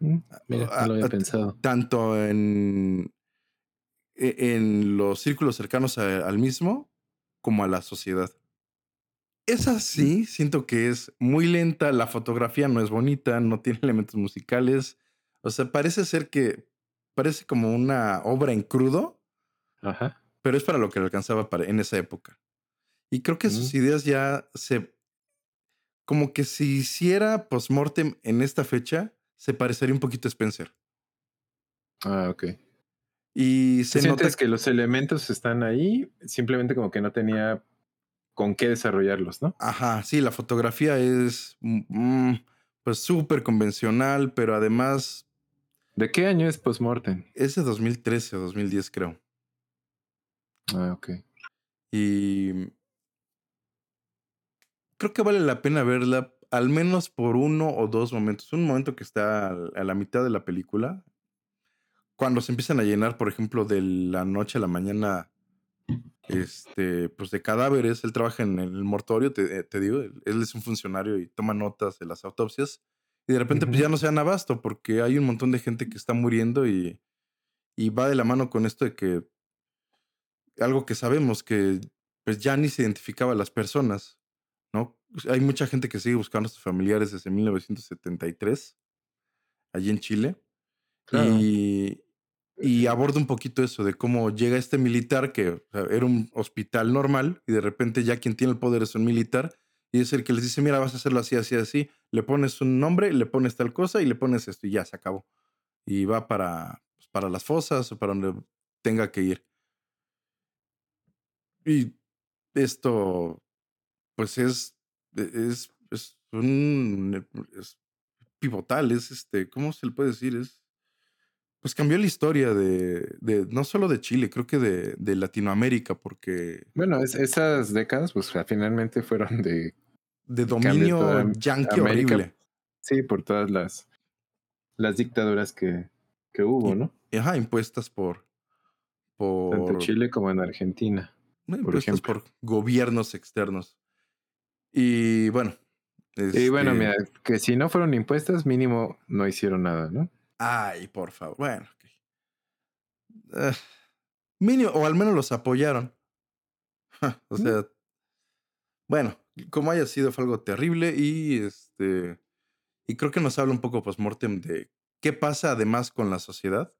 Speaker 1: Mm, Mira, no lo había pensado.
Speaker 2: Tanto en, e- en los círculos cercanos a- al mismo como a la sociedad. Esa sí, siento que es muy lenta, la fotografía no es bonita, no tiene elementos musicales. O sea, parece ser que parece como una obra en crudo,
Speaker 1: Ajá.
Speaker 2: pero es para lo que le alcanzaba para, en esa época. Y creo que sus
Speaker 1: Mm,
Speaker 2: ideas ya se... Como que si hiciera postmortem en esta fecha, se parecería un poquito a Spencer.
Speaker 1: Ah, ok.
Speaker 2: Y
Speaker 1: ¿Tú
Speaker 2: se nota
Speaker 1: sientes que los elementos están ahí? Simplemente como que no tenía con qué desarrollarlos, ¿no?
Speaker 2: Ajá, sí, la fotografía es mm, mm, pues súper convencional, pero además
Speaker 1: ¿De qué año es Postmortem?
Speaker 2: es de 2013 o 2010 creo.
Speaker 1: Ah, ok.
Speaker 2: Y creo que vale la pena verla al menos por uno o dos momentos. Un momento que está a la mitad de la película, cuando se empiezan a llenar, por ejemplo, de la noche a la mañana, este, pues de cadáveres. Él trabaja en el mortorio, te, eh, te digo, él, es un funcionario y toma notas de las autopsias. Y de repente, pues ya no se dan abasto porque hay un montón de gente que está muriendo y, y va de la mano con esto de que algo que sabemos que pues ya ni se identificaba a las personas, ¿no? Pues, Hay mucha gente que sigue buscando a sus familiares desde 1973, allí en Chile,
Speaker 1: Claro.
Speaker 2: y, y aborda un poquito eso de cómo llega este militar que o sea, era un hospital normal y de repente ya quien tiene el poder es un militar y es el que les dice, mira, vas a hacerlo así, así, así, le pones un nombre, le pones tal cosa y le pones esto y ya se acabó. Y va para, pues, para las fosas o para donde tenga que ir. Y esto, pues es, e- es, es un, es pivotal, es este, ¿cómo se le puede decir? Es, pues cambió la historia de, de no solo de Chile, creo que de, de Latinoamérica, porque
Speaker 1: Bueno, es- esas décadas, pues finalmente fueron de
Speaker 2: dominio yanqui
Speaker 1: América,
Speaker 2: horrible.
Speaker 1: sí, por todas las, las dictaduras que, que hubo,
Speaker 2: Y,
Speaker 1: ¿no?
Speaker 2: ajá, impuestas por,
Speaker 1: Tanto
Speaker 2: por,
Speaker 1: Chile como en Argentina,
Speaker 2: no,
Speaker 1: por ejemplo.
Speaker 2: por gobiernos externos. Y bueno,
Speaker 1: Y bueno,
Speaker 2: este,
Speaker 1: mira, que si no fueron impuestas, mínimo no hicieron nada, ¿no?
Speaker 2: ay, por favor, bueno, ok. Ah, mínimo, o al menos los apoyaron. o
Speaker 1: Mm,
Speaker 2: sea, bueno, como haya sido, fue algo terrible y este. Y creo que nos habla un poco postmortem de qué pasa además con la sociedad,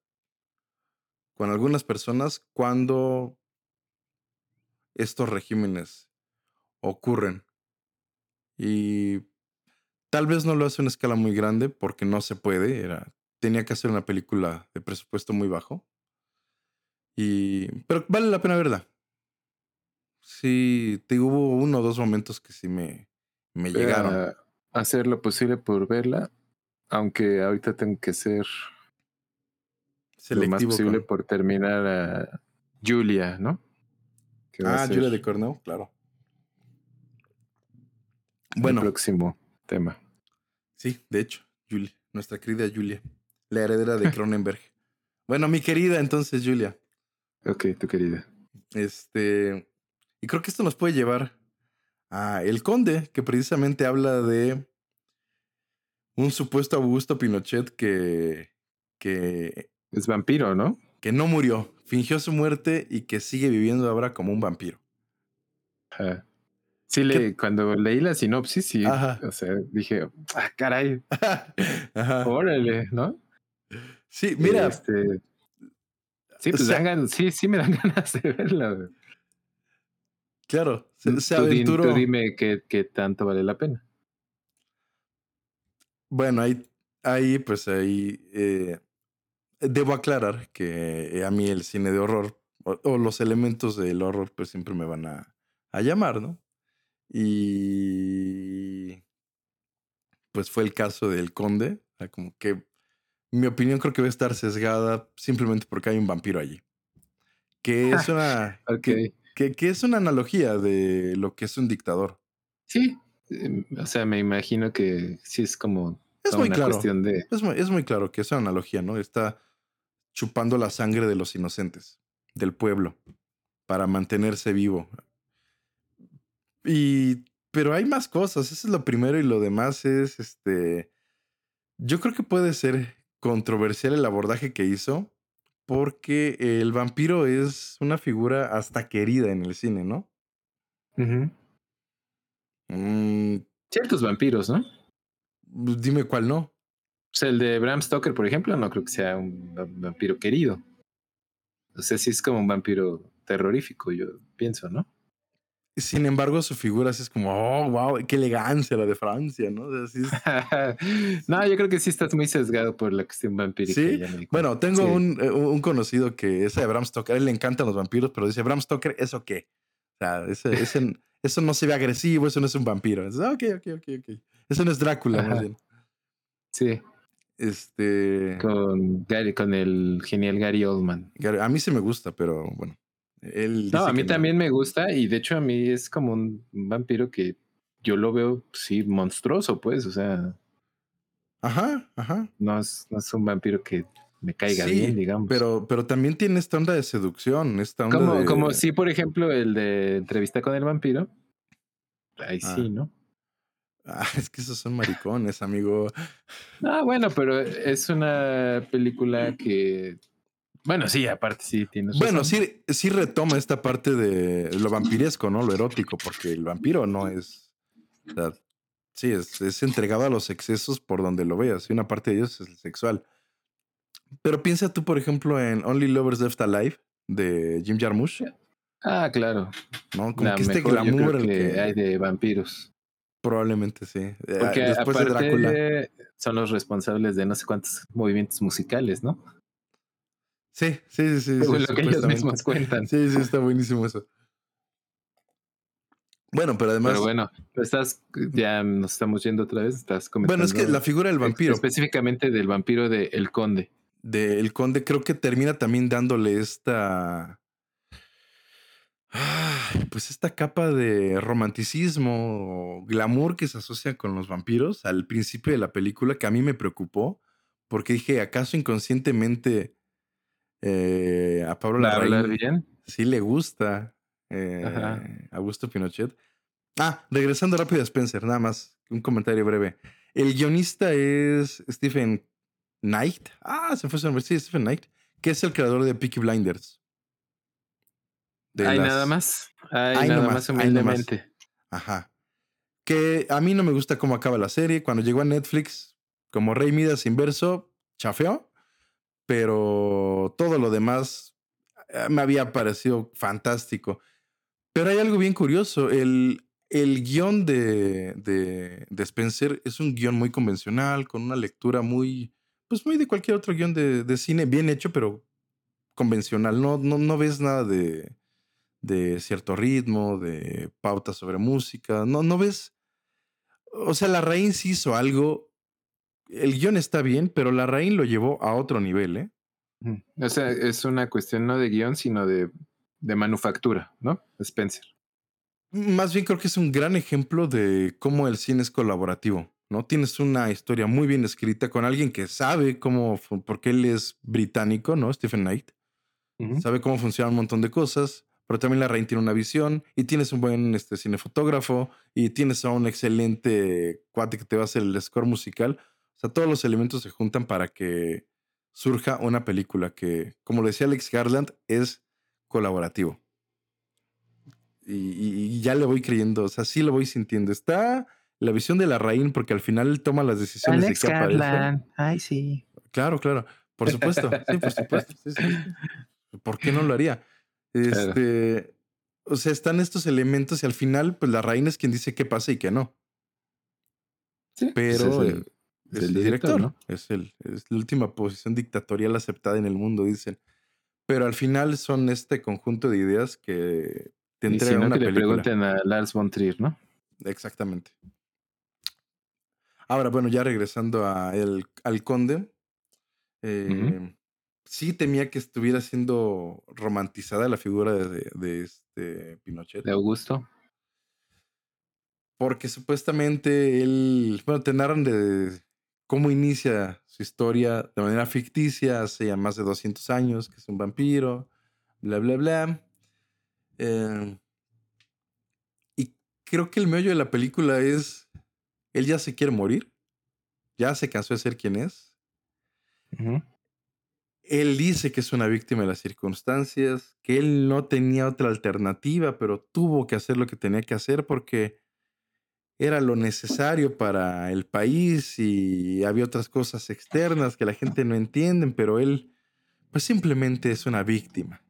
Speaker 2: con algunas personas, cuando estos regímenes ocurren. Y tal vez no lo hace a una escala muy grande porque no se puede. Era, tenía que hacer una película de presupuesto muy bajo. Y, pero vale la pena verla. Sí, te hubo uno o dos momentos que sí me, me llegaron.
Speaker 1: hacer lo posible por verla, aunque ahorita tengo que ser lo más
Speaker 2: Selectivo
Speaker 1: posible
Speaker 2: con.
Speaker 1: por terminar a Julia, ¿no? Que va a
Speaker 2: Ah,
Speaker 1: ser
Speaker 2: Julia de Cornell, claro.
Speaker 1: el
Speaker 2: Bueno,
Speaker 1: próximo tema.
Speaker 2: sí, de hecho, Julia, nuestra querida Julia, la heredera de Cronenberg. Bueno, mi querida entonces, Julia.
Speaker 1: Ok, tu querida.
Speaker 2: Este, y creo que esto nos puede llevar a El Conde, que precisamente habla de un supuesto Augusto Pinochet que, que,
Speaker 1: Es vampiro, ¿no?
Speaker 2: Que no murió, fingió su muerte y que sigue viviendo ahora como un vampiro.
Speaker 1: Ajá. Sí, le, cuando leí la sinopsis, sí,
Speaker 2: Ajá.
Speaker 1: o sea, dije, ah, caray,
Speaker 2: Ajá.
Speaker 1: órale, ¿no?
Speaker 2: Sí, mira,
Speaker 1: Este, sí,
Speaker 2: o
Speaker 1: pues
Speaker 2: sea-
Speaker 1: dan gan- sí, sí me dan ganas de verla. güey.
Speaker 2: claro, se, se
Speaker 1: Tú di-
Speaker 2: aventuró.
Speaker 1: tú dime qué, qué tanto vale la pena.
Speaker 2: Bueno, ahí, ahí pues ahí eh, debo aclarar que a mí el cine de horror o, o los elementos del horror pues siempre me van a, a llamar, ¿no? Y pues fue el caso del conde, o sea, como que mi opinión creo que va a estar sesgada simplemente porque hay un vampiro allí. Que es una,
Speaker 1: Ok.
Speaker 2: que, que- que es una analogía de lo que es un dictador.
Speaker 1: Sí, em, o sea, me imagino que sí es como
Speaker 2: Es muy
Speaker 1: una
Speaker 2: claro.
Speaker 1: cuestión de...
Speaker 2: Es muy, es muy claro que es una analogía, ¿no? Está chupando la sangre de los inocentes, del pueblo, para mantenerse vivo. Y, pero hay más cosas, eso es lo primero y lo demás es, este, yo creo que puede ser controversial el abordaje que hizo, porque el vampiro es una figura hasta querida en el cine, ¿no? Mm,
Speaker 1: Ciertos vampiros, ¿no?
Speaker 2: pues dime cuál no.
Speaker 1: O sea, el de Bram Stoker, por ejemplo, no creo que sea un va- vampiro querido. O sea, sí es como un vampiro terrorífico, yo pienso, ¿no?
Speaker 2: Sin embargo, su figura sí es como, oh, wow, qué elegancia la de Francia, ¿no? O sea, sí es-
Speaker 1: no, yo creo que sí estás muy sesgado por la cuestión vampírica.
Speaker 2: ¿Sí? Bueno, tengo
Speaker 1: Sí.
Speaker 2: un, eh, un conocido que ese de Bram Stoker, a él le encantan los vampiros, pero dice, Bram Stoker, ¿eso qué? O sea, ese, ese- eso no se ve agresivo, eso no es un vampiro. Dices, "Ah, ok, ok, ok, ok. Eso no es Drácula, más bien.
Speaker 1: Sí,
Speaker 2: Este,
Speaker 1: con, Gary, con el genial Gary Oldman.
Speaker 2: a mí sí me gusta, pero bueno. Él
Speaker 1: No, a mí
Speaker 2: que no.
Speaker 1: también me gusta y de hecho a mí es como un vampiro que yo lo veo, sí, monstruoso, pues, o sea,
Speaker 2: Ajá, ajá.
Speaker 1: no es, no es un vampiro que me caiga
Speaker 2: Sí,
Speaker 1: bien, digamos.
Speaker 2: Pero, pero también tiene esta onda de seducción, esta onda
Speaker 1: como,
Speaker 2: de...
Speaker 1: como si, por ejemplo, el de entrevista con el vampiro. Ahí
Speaker 2: Ah.
Speaker 1: sí, ¿no?
Speaker 2: Ah, es que esos son maricones, amigo.
Speaker 1: Ah, bueno, pero es una película que. Bueno, sí, aparte sí tienes.
Speaker 2: Bueno, sí, sí retoma esta parte de lo vampiresco, ¿no? Lo erótico, porque el vampiro no es. o sea, sí, es, es entregado a los excesos por donde lo veas. Y una parte de ellos es el sexual. Pero piensa tú, por ejemplo, en Only Lovers Left Alive de Jim Jarmusch,
Speaker 1: Ah, claro.
Speaker 2: ¿no? Como
Speaker 1: La
Speaker 2: que este
Speaker 1: mejor, yo creo
Speaker 2: glamour
Speaker 1: que, hay de vampiros.
Speaker 2: Probablemente sí. Eh,
Speaker 1: Porque
Speaker 2: Después de Drácula.
Speaker 1: son los responsables de no sé cuántos movimientos musicales, ¿no?
Speaker 2: Sí, sí, sí, sí.
Speaker 1: Según
Speaker 2: sí,
Speaker 1: lo que ellos mismos cuentan.
Speaker 2: Sí, sí, está buenísimo eso. Bueno, pero además.
Speaker 1: Pero bueno, estás, ya nos estamos yendo otra vez. Estás comentando.
Speaker 2: bueno, es que la figura del vampiro.
Speaker 1: Específicamente del vampiro de El Conde.
Speaker 2: del conde creo que termina también dándole esta pues esta capa de romanticismo o glamour que se asocia con los vampiros al principio de la película que a mí me preocupó porque dije acaso inconscientemente eh, a Pablo
Speaker 1: ¿Va a hablar
Speaker 2: Larraín sí le gusta eh. Augusto Pinochet ah regresando rápido a Spencer nada más un comentario breve el guionista es Stephen Knight. Ah, se fue su nombre. Sí, Stephen Knight. Que es el creador de Peaky Blinders. De
Speaker 1: Hay
Speaker 2: las-
Speaker 1: nada más. Hay
Speaker 2: Ay,
Speaker 1: nada más
Speaker 2: nomás.
Speaker 1: humildemente.
Speaker 2: Ajá. Que a mí no me gusta cómo acaba la serie. Cuando llegó a Netflix, como Rey Midas inverso, chafeó. Pero todo lo demás eh, me había parecido fantástico. Pero hay algo bien curioso. El, el guion de, de, de Spencer es un guion muy convencional, con una lectura muy, pues muy de cualquier otro guion de, de cine, bien hecho, pero convencional. No, no, no ves nada de, de cierto ritmo, de pautas sobre música. No, no ves. O sea, la Rain sí hizo algo. El guion está bien, pero la Rain lo llevó a otro nivel, ¿eh?
Speaker 1: O sea, es una cuestión no de guion, sino de, de manufactura, ¿no? Spencer.
Speaker 2: Más bien creo que es un gran ejemplo de cómo el cine es colaborativo, ¿no? Tienes una historia muy bien escrita con alguien que sabe cómo, porque él es británico, ¿no? Stephen Knight. Sabe cómo funciona un montón de cosas, pero también la reina tiene una visión y tienes un buen este, cinefotógrafo y tienes a un excelente cuate que te va a hacer el score musical. O sea, todos los elementos se juntan para que surja una película que, como decía Alex Garland, es colaborativo. Y, ya le voy creyendo, o sea, sí lo voy sintiendo. Está la visión de la reina porque al final él toma las decisiones
Speaker 1: Alex
Speaker 2: de qué
Speaker 1: Garland. Ay, sí.
Speaker 2: Claro, claro. Por supuesto. Sí, por supuesto. Sí, sí. ¿Por qué no lo haría? Este, o sea, están estos elementos y al final, pues la reina es quien dice qué pasa y qué no. Sí, pues, Pero es el, director, ¿no? Es, el, es la última posición dictatorial aceptada en el mundo, dicen. Pero al final son este conjunto de ideas que
Speaker 1: te entregan una que le pregunten a Lars von Trier, ¿no?
Speaker 2: Exactamente. Ahora, bueno, ya regresando a el, al conde, eh, sí temía que estuviera siendo romantizada la figura de, de, este Pinochet.
Speaker 1: De Augusto.
Speaker 2: Porque supuestamente él, bueno, te narran de cómo inicia su historia de manera ficticia hace ya más de 200 años, que es un vampiro, bla, bla, bla. Eh, y creo que el meollo de la película es, él ya se quiere morir, ya se cansó de ser quien es. Él dice que es una víctima de las circunstancias, que él no tenía otra alternativa, pero tuvo que hacer lo que tenía que hacer porque era lo necesario para el país y había otras cosas externas que la gente no entiende, pero él pues simplemente es una víctima.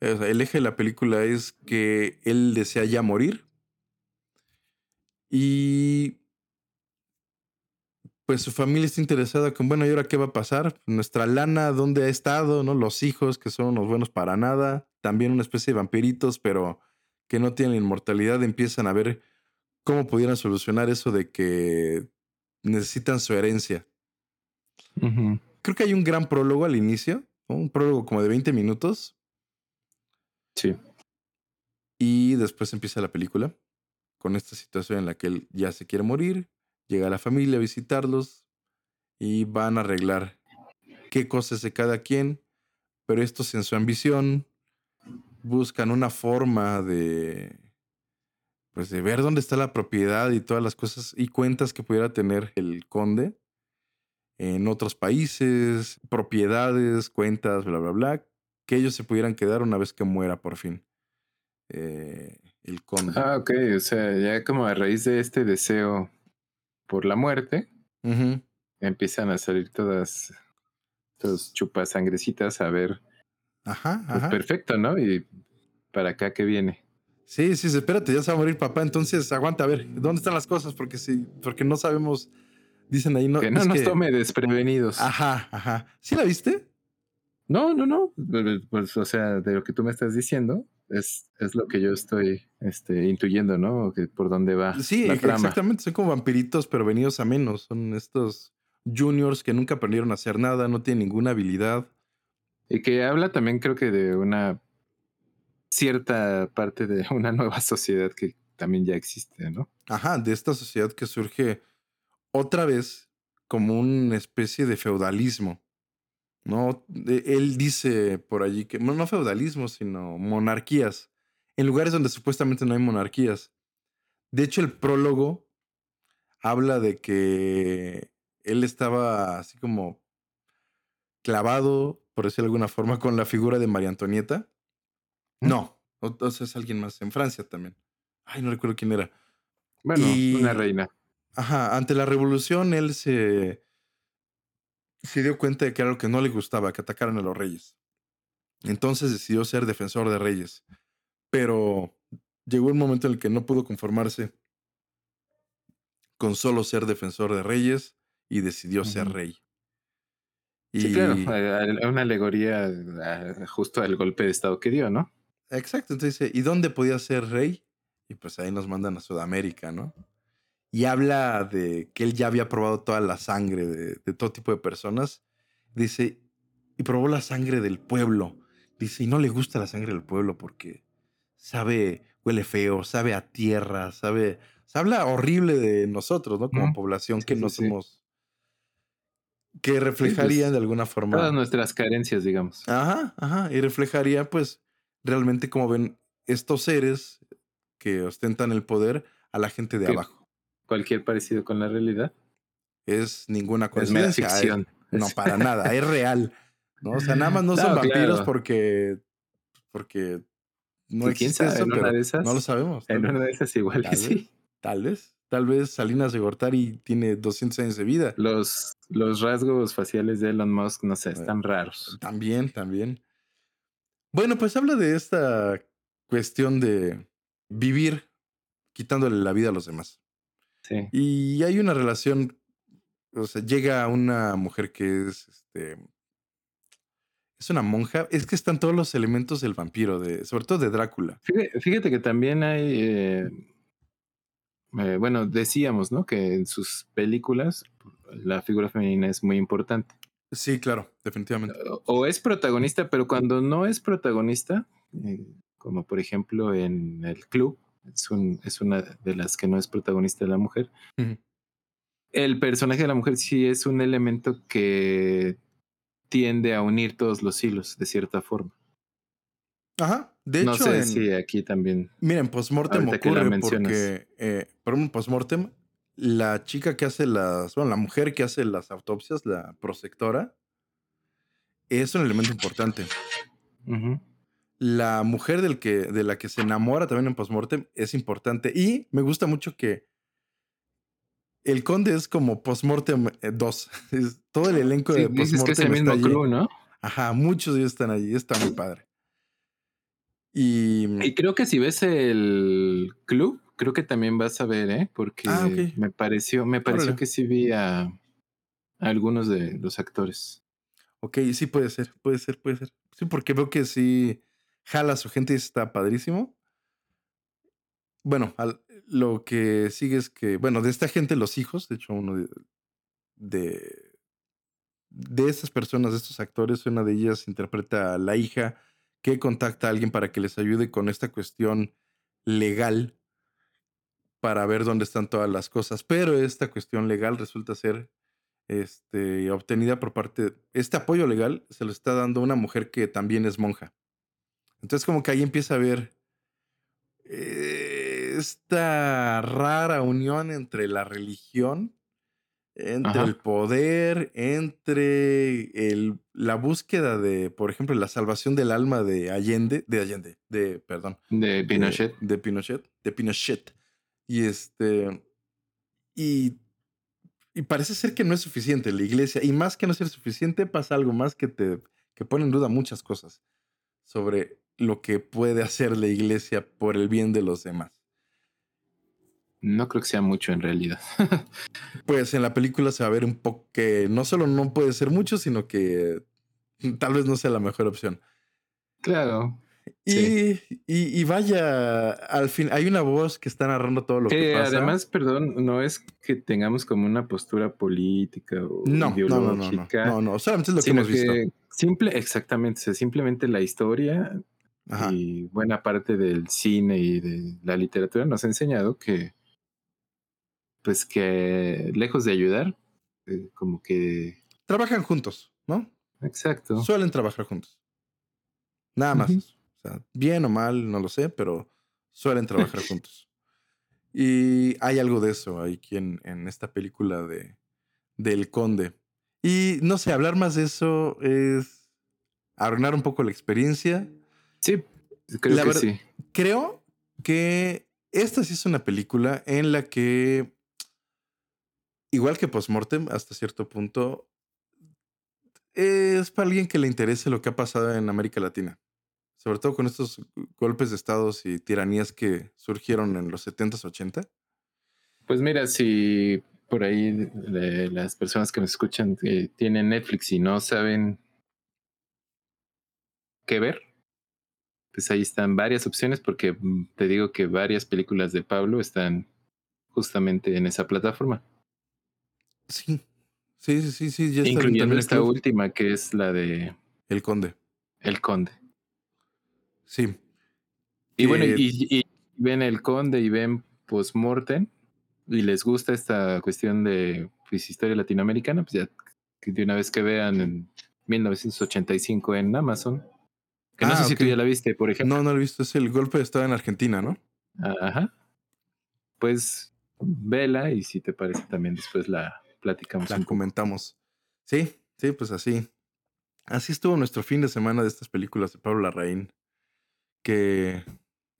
Speaker 2: El eje de la película es que él desea ya morir y pues su familia está interesada con, bueno, ¿y ahora qué va a pasar? Nuestra lana, ¿dónde ha estado? ¿No? Los hijos, que son unos buenos para nada. También una especie de vampiritos, pero que no tienen inmortalidad, empiezan a ver cómo pudieran solucionar eso de que necesitan su herencia. Creo que hay un gran prólogo al inicio, un prólogo como de 20 minutos.
Speaker 1: Sí.
Speaker 2: Y después empieza la película con esta situación en la que él ya se quiere morir, llega la familia a visitarlos y van a arreglar qué cosas de cada quien, pero estos en su ambición buscan una forma de pues de ver dónde está la propiedad y todas las cosas y cuentas que pudiera tener el conde en otros países, propiedades, cuentas, bla, bla, bla, que ellos se pudieran quedar una vez que muera por fin eh, el conde.
Speaker 1: Ah, ok, o sea, ya como a raíz de este deseo por la muerte, empiezan a salir todas, chupas sangrecitas a ver.
Speaker 2: Ajá,
Speaker 1: pues, perfecto, ¿no? Y para acá que viene.
Speaker 2: Sí, sí, espérate, ya se va a morir papá, entonces aguanta a ver, ¿dónde están las cosas? Porque sí, porque no sabemos, dicen ahí, no.
Speaker 1: Que no nos tome desprevenidos.
Speaker 2: Ajá, ajá. ¿Sí la viste?
Speaker 1: No, no, no. Pues, o sea, de lo que tú me estás diciendo, es, es lo que yo estoy este, intuyendo, ¿no? Que por dónde va.
Speaker 2: Sí, exactamente. Son como vampiritos, pero venidos a menos. Son estos juniors que nunca aprendieron a hacer nada, no tienen ninguna habilidad.
Speaker 1: Y que habla también, creo que, de una cierta parte de una nueva sociedad que también ya existe, ¿no?
Speaker 2: Ajá, de esta sociedad que surge otra vez como una especie de feudalismo. ¿No? Él dice por allí que, no, feudalismo, sino monarquías, en lugares donde supuestamente no hay monarquías. De hecho, el prólogo habla de que él estaba así como clavado, por decirlo de alguna forma, con la figura de María Antonieta. No, entonces es alguien más en Francia también. Ay, no recuerdo quién era.
Speaker 1: Bueno, una reina.
Speaker 2: Ajá, ante la revolución él se se dio cuenta de que era lo que no le gustaba, que atacaran a los reyes. Entonces decidió ser defensor de reyes. Pero llegó un momento en el que no pudo conformarse con solo ser defensor de reyes y decidió ser rey.
Speaker 1: Sí, claro, una alegoría justo al golpe de estado que dio, ¿no?
Speaker 2: Exacto, entonces dice, ¿y dónde podía ser rey? Y pues ahí nos mandan a Sudamérica, ¿no? Y habla de que él ya había probado toda la sangre de, todo tipo de personas. Dice, y probó la sangre del pueblo. Dice, y no le gusta la sangre del pueblo porque sabe, huele feo, sabe a tierra, sabe, Se habla horrible de nosotros, ¿no? Como población
Speaker 1: Sí,
Speaker 2: que
Speaker 1: sí,
Speaker 2: no
Speaker 1: sí.
Speaker 2: somos. Que reflejaría
Speaker 1: pues,
Speaker 2: de alguna forma.
Speaker 1: Todas nuestras carencias, digamos.
Speaker 2: Ajá, ajá. Y reflejaría, pues, realmente cómo ven estos seres que ostentan el poder a la gente de abajo.
Speaker 1: Cualquier parecido con la realidad
Speaker 2: Es ninguna
Speaker 1: es mera
Speaker 2: coincidencia. es-
Speaker 1: ficción.
Speaker 2: no, para nada. Es real. ¿no? O sea, nada más no, son vampiros porque. Porque no
Speaker 1: quién
Speaker 2: existe
Speaker 1: sabe,
Speaker 2: eso,
Speaker 1: en
Speaker 2: pero
Speaker 1: una de esas-
Speaker 2: no lo sabemos.
Speaker 1: En una de esas igual sí.
Speaker 2: Tal vez. Tal vez Salinas de Gortari tiene 200 años de vida.
Speaker 1: Los, los rasgos faciales de Elon Musk, no sé, están raros.
Speaker 2: También, también. Bueno, pues habla de esta cuestión de vivir quitándole la vida a los demás.
Speaker 1: Sí.
Speaker 2: Y hay una relación, o sea, llega una mujer que es, este, es una monja. Es que están todos los elementos del vampiro, de, sobre todo de Drácula.
Speaker 1: Fíjate, fíjate que también hay, eh, eh, bueno, decíamos, ¿no? Que en sus películas la figura femenina es muy importante.
Speaker 2: Sí, claro, definitivamente.
Speaker 1: O- O es protagonista, pero cuando no es protagonista, eh, como por ejemplo en el club, es, un, es una de las que no es protagonista la mujer, el personaje de la mujer sí es un elemento que tiende a unir todos los hilos de cierta forma.
Speaker 2: Ajá. De
Speaker 1: no
Speaker 2: hecho,
Speaker 1: sé
Speaker 2: en,
Speaker 1: si aquí también.
Speaker 2: miren, postmortem
Speaker 1: la
Speaker 2: ocurre porque, eh, por un postmortem, la chica que hace las, bueno, la mujer que hace las autopsias, la prosectora, es un elemento importante.
Speaker 1: Ujú.
Speaker 2: La mujer del que, de la que se enamora también en postmortem es importante. Y me gusta mucho que el conde es como postmortem 2. Es todo el elenco
Speaker 1: Sí,
Speaker 2: de
Speaker 1: dices que es el
Speaker 2: postmortem está
Speaker 1: mismo ¿no?
Speaker 2: Ajá, muchos de ellos están allí. Está muy padre. Y,
Speaker 1: Y creo que si ves el club, creo que también vas a ver, ¿eh? Porque
Speaker 2: Ah, ok.
Speaker 1: me pareció, me pareció
Speaker 2: Órale.
Speaker 1: que sí vi a, a algunos de los actores.
Speaker 2: ok, sí puede ser, puede ser, puede ser. Sí, porque veo que sí jala a su gente y está padrísimo. Bueno, lo que sigue es que, bueno, de esta gente, los hijos, de hecho, uno de, de, de estas personas, de estos actores, una de ellas interpreta a la hija que contacta a alguien para que les ayude con esta cuestión legal para ver dónde están todas las cosas. Pero esta cuestión legal resulta ser este, obtenida por parte, este apoyo legal se lo está dando una mujer que también es monja. Entonces como que ahí empieza a ver eh, esta rara unión entre la religión, entre
Speaker 1: Ajá.
Speaker 2: el poder, entre el, la búsqueda de, por ejemplo, la salvación del alma de Allende, de Allende, de, perdón,
Speaker 1: De Pinochet.
Speaker 2: de, de Pinochet, de Pinochet. Y este, y, y parece ser que no es suficiente la iglesia. Y más que no ser suficiente, pasa algo más que te que pone en duda muchas cosas sobre lo que puede hacer la iglesia por el bien de los demás.
Speaker 1: No creo que sea mucho en realidad.
Speaker 2: Pues en la película se va a ver un poco que no solo no puede ser mucho, sino que tal vez no sea la mejor opción.
Speaker 1: claro.
Speaker 2: Y,
Speaker 1: Sí.
Speaker 2: y, y vaya, al fin, hay una voz que está narrando todo lo que
Speaker 1: Que
Speaker 2: pasa.
Speaker 1: además, perdón, no es que tengamos como una postura política o
Speaker 2: no, no, no, no, no,
Speaker 1: ideológica.
Speaker 2: no, no, solamente es lo que hemos visto.
Speaker 1: simple, exactamente, o sea, simplemente la historia
Speaker 2: Ajá.
Speaker 1: y buena parte del cine y de la literatura nos ha enseñado que, pues que lejos de ayudar, eh, como que,
Speaker 2: Trabajan juntos, ¿no?
Speaker 1: exacto.
Speaker 2: Suelen trabajar juntos. Nada más.
Speaker 1: Ujú.
Speaker 2: eso. O sea, bien o mal, no lo sé, pero suelen trabajar juntos. Y hay algo de eso aquí en, en esta película de del Conde. Y no sé, hablar más de eso es arruinar un poco la experiencia.
Speaker 1: Sí, creo
Speaker 2: La
Speaker 1: que sí.
Speaker 2: Creo que esta sí es una película en la que, igual que Postmortem, hasta cierto punto, es para alguien que le interese lo que ha pasado en América Latina. Sobre todo con estos golpes de estados y tiranías que surgieron en los 70s, 80.
Speaker 1: Pues mira, si por ahí de las personas que me escuchan eh, tienen Netflix y no saben qué ver, pues ahí están varias opciones porque mm, te digo que varias películas de Pablo están justamente en esa plataforma,
Speaker 2: Sí, sí, sí, sí, sí ya está
Speaker 1: incluyendo esta
Speaker 2: club.
Speaker 1: última que es la de
Speaker 2: El Conde.
Speaker 1: El Conde.
Speaker 2: Sí.
Speaker 1: Y bueno, y, y ven El Conde y ven Postmortem, y les gusta esta cuestión de pues, historia latinoamericana, pues ya de una vez que vean en 1985 en Amazon, que no
Speaker 2: Ah,
Speaker 1: sé si tú ya la viste, por ejemplo.
Speaker 2: No, no lo he visto. Es el golpe de estado en Argentina, ¿no?
Speaker 1: Ajá. Pues vela y si te parece también después la platicamos
Speaker 2: La comentamos. Sí, sí, pues así. Así estuvo nuestro fin de semana de estas películas de Pablo Larraín. Que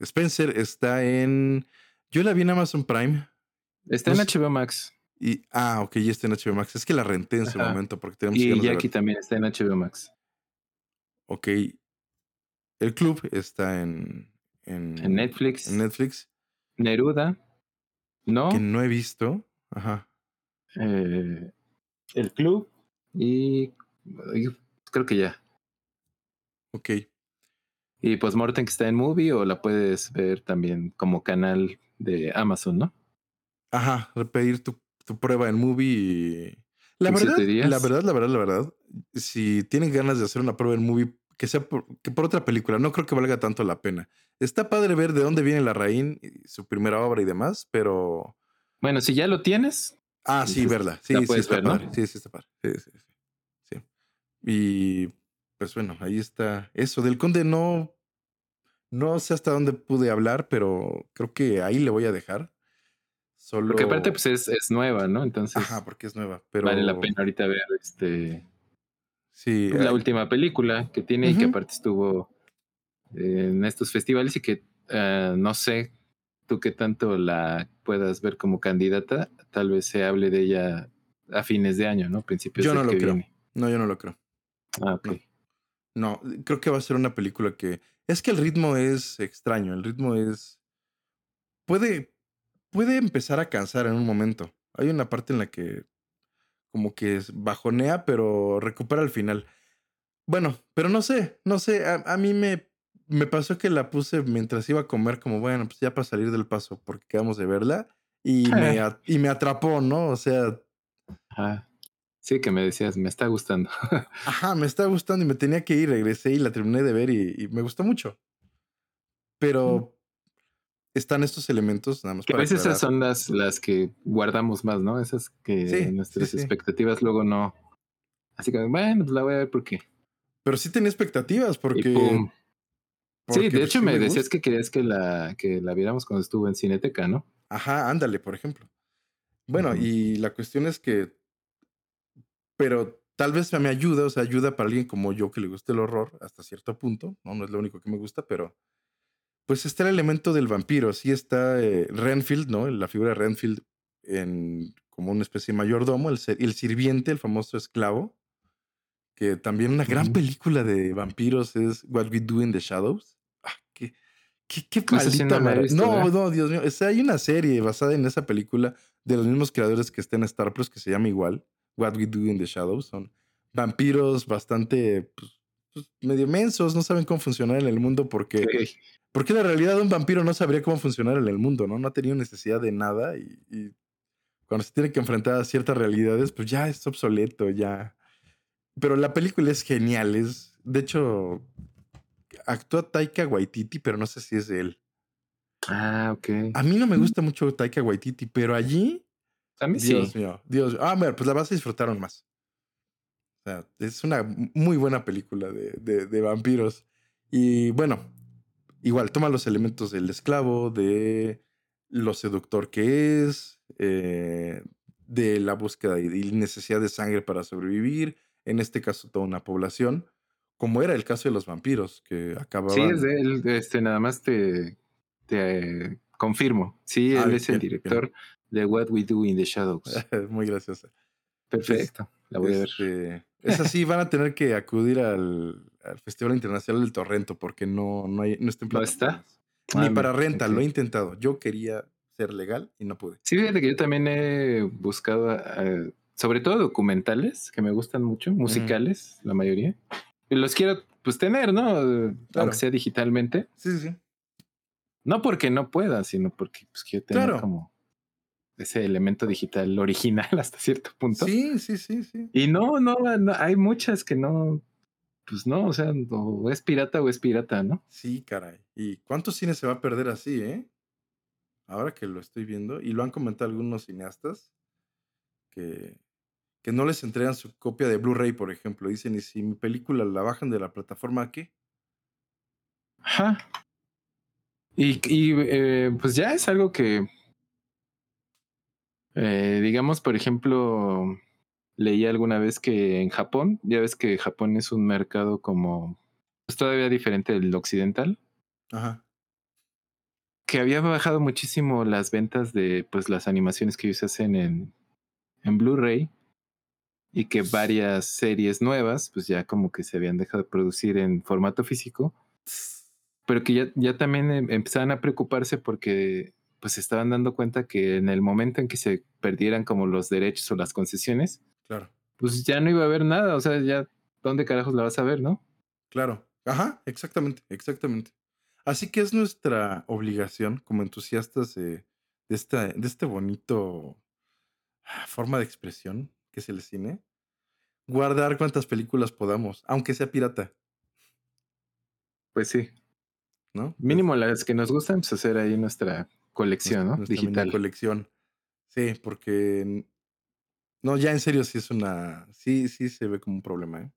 Speaker 2: Spencer está en. Yo la vi en Amazon Prime.
Speaker 1: Está
Speaker 2: No
Speaker 1: en HBO Max
Speaker 2: Y. Ah, ok, ya está en HBO Max. Es que la renté en su momento porque tenemos
Speaker 1: y
Speaker 2: ganas de
Speaker 1: Jackie también está en HBO Max.
Speaker 2: Ok. El club está en. En,
Speaker 1: En Netflix.
Speaker 2: en Netflix.
Speaker 1: Neruda. No.
Speaker 2: Que no he visto. Ajá.
Speaker 1: eh, el club. Y, y creo que ya.
Speaker 2: Ok.
Speaker 1: Y Postmortem que está en Movie o la puedes ver también como canal de Amazon, ¿no?
Speaker 2: Ajá. Repetir tu, tu prueba en movie y. La verdad, la verdad, la verdad, la verdad. Si tienen ganas de hacer una prueba en movie, que sea por, que por otra película, no creo que valga tanto la pena. Está padre ver de dónde viene la Raín, su primera obra y demás, pero.
Speaker 1: Bueno, si ya lo tienes,
Speaker 2: Ah, sí, verla. Sí, sí, está
Speaker 1: ver, ¿no?
Speaker 2: padre. Sí, sí, está padre. Sí, sí, sí. Sí. Y pues bueno, ahí está. Eso, del conde no. No sé hasta dónde pude hablar, pero creo que ahí le voy a dejar. Solo.
Speaker 1: porque aparte pues es, es nueva, ¿no? Entonces
Speaker 2: Ajá, porque es nueva. Pero
Speaker 1: vale la pena ahorita ver este
Speaker 2: Sí.
Speaker 1: la
Speaker 2: eh,
Speaker 1: última película que tiene y que aparte estuvo eh, en estos festivales y que eh, no sé tú qué tanto la puedas ver como candidata, tal vez se hable de ella a fines de año, ¿no? Principios
Speaker 2: Yo no lo
Speaker 1: que
Speaker 2: creo.
Speaker 1: viene.
Speaker 2: No, yo no lo creo.
Speaker 1: Ah, ok.
Speaker 2: No, creo que va a ser una película que. Es que el ritmo es extraño. El ritmo es. Puede. Puede empezar a cansar en un momento. Hay una parte en la que. Como que bajonea, pero recupera al final. Bueno, pero no sé. No sé. A, a mí me. Me pasó que la puse mientras iba a comer, como bueno, pues ya para salir del paso, porque quedamos de verla. Y me, y me atrapó, ¿no? O sea,
Speaker 1: Ajá. Sí, que me decías, me está gustando.
Speaker 2: Ajá, me está gustando y me tenía que ir, regresé y la terminé de ver y, y me gustó mucho. Pero están estos elementos, nada más
Speaker 1: Que a
Speaker 2: para
Speaker 1: veces esas
Speaker 2: aclarar.
Speaker 1: son las, las que guardamos más, ¿no? Esas que
Speaker 2: Sí,
Speaker 1: nuestras
Speaker 2: sí, sí.
Speaker 1: expectativas luego no. Así que, bueno, pues la voy a ver porque.
Speaker 2: Pero sí tenía expectativas porque... porque,
Speaker 1: sí, de
Speaker 2: pues,
Speaker 1: hecho me, decías
Speaker 2: gusta.
Speaker 1: que querías que la, que la viéramos cuando estuvo en Cineteca, ¿no?
Speaker 2: Ajá, ándale, por ejemplo. Bueno,
Speaker 1: Ujú.
Speaker 2: y la cuestión es que... Pero tal vez me ayuda, o sea, ayuda para alguien como yo que le gusta el horror hasta cierto punto. No, no es lo único que me gusta, pero... Pues está el elemento del vampiro. Sí está eh, Renfield, ¿no? La figura de Renfield en como una especie de mayordomo, el, el sirviente, el famoso esclavo. Que también una gran película de vampiros es What We Do in the Shadows. Ah, qué, qué, qué
Speaker 1: sí no visto,
Speaker 2: No, Dios mío. O sea, hay una serie basada en esa película de los mismos creadores que está en Star Plus que se llama igual. What We Do in the Shadows. Son vampiros bastante, pues, medio mensos, no saben cómo funcionar en el mundo porque,
Speaker 1: Ok.
Speaker 2: porque la realidad un vampiro no sabría cómo funcionar en el mundo, ¿no? No ha tenido necesidad de nada y, y cuando se tiene que enfrentar a ciertas realidades, pues ya es obsoleto, ya. Pero la película es genial, es, de hecho, actúa Taika Waititi, pero no sé si es él.
Speaker 1: Ah, ok.
Speaker 2: A mí no me gusta mucho Taika Waititi, pero allí,
Speaker 1: A mí
Speaker 2: Dios
Speaker 1: sí.
Speaker 2: mío, Dios Ah, bueno, pues la vas a disfrutar aún más. O sea, es una muy buena película de, de- de vampiros. Y bueno, igual toma los elementos del esclavo, de lo seductor que es, eh, de la búsqueda y necesidad de sangre para sobrevivir. En este caso, toda una población, como era el caso de los vampiros, que
Speaker 1: Sí,
Speaker 2: acababan.
Speaker 1: es de él. Este, nada más te, te confirmo. Sí,
Speaker 2: Ah,
Speaker 1: él es el
Speaker 2: bien.
Speaker 1: director de What We Do in the Shadows.
Speaker 2: muy graciosa.
Speaker 1: Perfecto. La voy a ver.
Speaker 2: Es así, van a tener que acudir al, al Festival Internacional del Torrento porque no, no, hay, no está en
Speaker 1: ¿No está?
Speaker 2: plataformas. Ni
Speaker 1: Ah,
Speaker 2: para
Speaker 1: mira,
Speaker 2: renta, lo he intentado. Yo quería ser legal y no pude.
Speaker 1: Sí, fíjate que yo también he buscado, eh, sobre todo documentales que me gustan mucho, musicales, la mayoría. Y los quiero pues tener, ¿no?
Speaker 2: Claro.
Speaker 1: Aunque sea digitalmente.
Speaker 2: Sí, sí, sí.
Speaker 1: No porque no pueda, sino porque pues, quiero tener
Speaker 2: Claro.
Speaker 1: como ese elemento digital original hasta cierto punto.
Speaker 2: Sí, sí, sí, sí.
Speaker 1: Y no, no, no, hay muchas que no, pues no, o sea, o es pirata o es pirata, ¿no?
Speaker 2: Sí, caray. ¿Y cuántos cines se va a perder así, eh? ahora que lo estoy viendo, y lo han comentado algunos cineastas, que, que no les entregan su copia de Blu-ray, por ejemplo. Dicen, ¿y si mi película la bajan de la plataforma, qué?
Speaker 1: Ajá. Y, y eh, pues ya es algo que, eh, digamos, por ejemplo, leí alguna vez que en Japón, ya ves que Japón es un mercado como pues, todavía diferente del occidental.
Speaker 2: Ajá.
Speaker 1: Que había bajado muchísimo las ventas de pues las animaciones que ellos hacen en, en Blu-ray y que varias series nuevas pues ya como que se habían dejado de producir en formato físico pero que ya, ya también em, empezaban a preocuparse porque pues se estaban dando cuenta que en el momento en que se perdieran como los derechos o las concesiones,
Speaker 2: Claro,
Speaker 1: pues ya no iba a haber nada, o sea, ya, ¿dónde carajos la vas a ver, no?
Speaker 2: claro. Ajá, exactamente, exactamente. Así que es nuestra obligación como entusiastas de, de, esta, de este bonito ah, forma de expresión que es el cine, guardar cuantas películas podamos, aunque sea pirata,
Speaker 1: Pues sí,
Speaker 2: ¿no?
Speaker 1: Mínimo las que nos gustan, pues hacer ahí nuestra
Speaker 2: nues-
Speaker 1: colección, ¿no?
Speaker 2: nuestra
Speaker 1: Digital.
Speaker 2: colección. Sí, porque no, ya en serio sí es una, sí, sí se ve como un problema, ¿eh?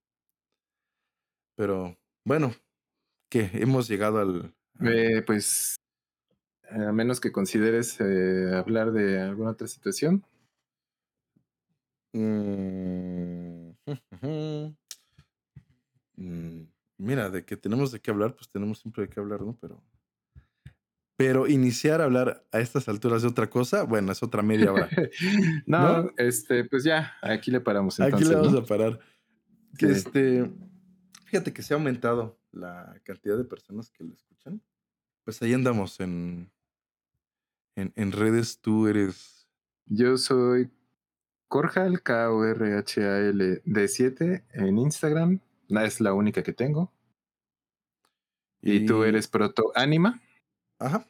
Speaker 2: Pero bueno, que hemos llegado al, al-
Speaker 1: Eh, pues, a menos que consideres eh, hablar de alguna otra situación.
Speaker 2: Mm, mm, Mira, de que tenemos de qué hablar, pues tenemos siempre de qué hablar, ¿no? Pero, pero iniciar a hablar a estas alturas de otra cosa, bueno, es otra media hora.
Speaker 1: no,
Speaker 2: ¿No?
Speaker 1: este, pues ya, aquí le paramos
Speaker 2: Aquí
Speaker 1: entonces,
Speaker 2: le vamos
Speaker 1: ¿no?
Speaker 2: a parar.
Speaker 1: Sí.
Speaker 2: este, fíjate que se ha aumentado la cantidad de personas que lo escuchan. Pues ahí andamos en, en, en redes. Tú eres.
Speaker 1: Yo soy Corjal, K-O-R-H-A-L D7 en Instagram. Es la única que tengo. Y tú
Speaker 2: y-
Speaker 1: eres Proto Anima
Speaker 2: Ajá.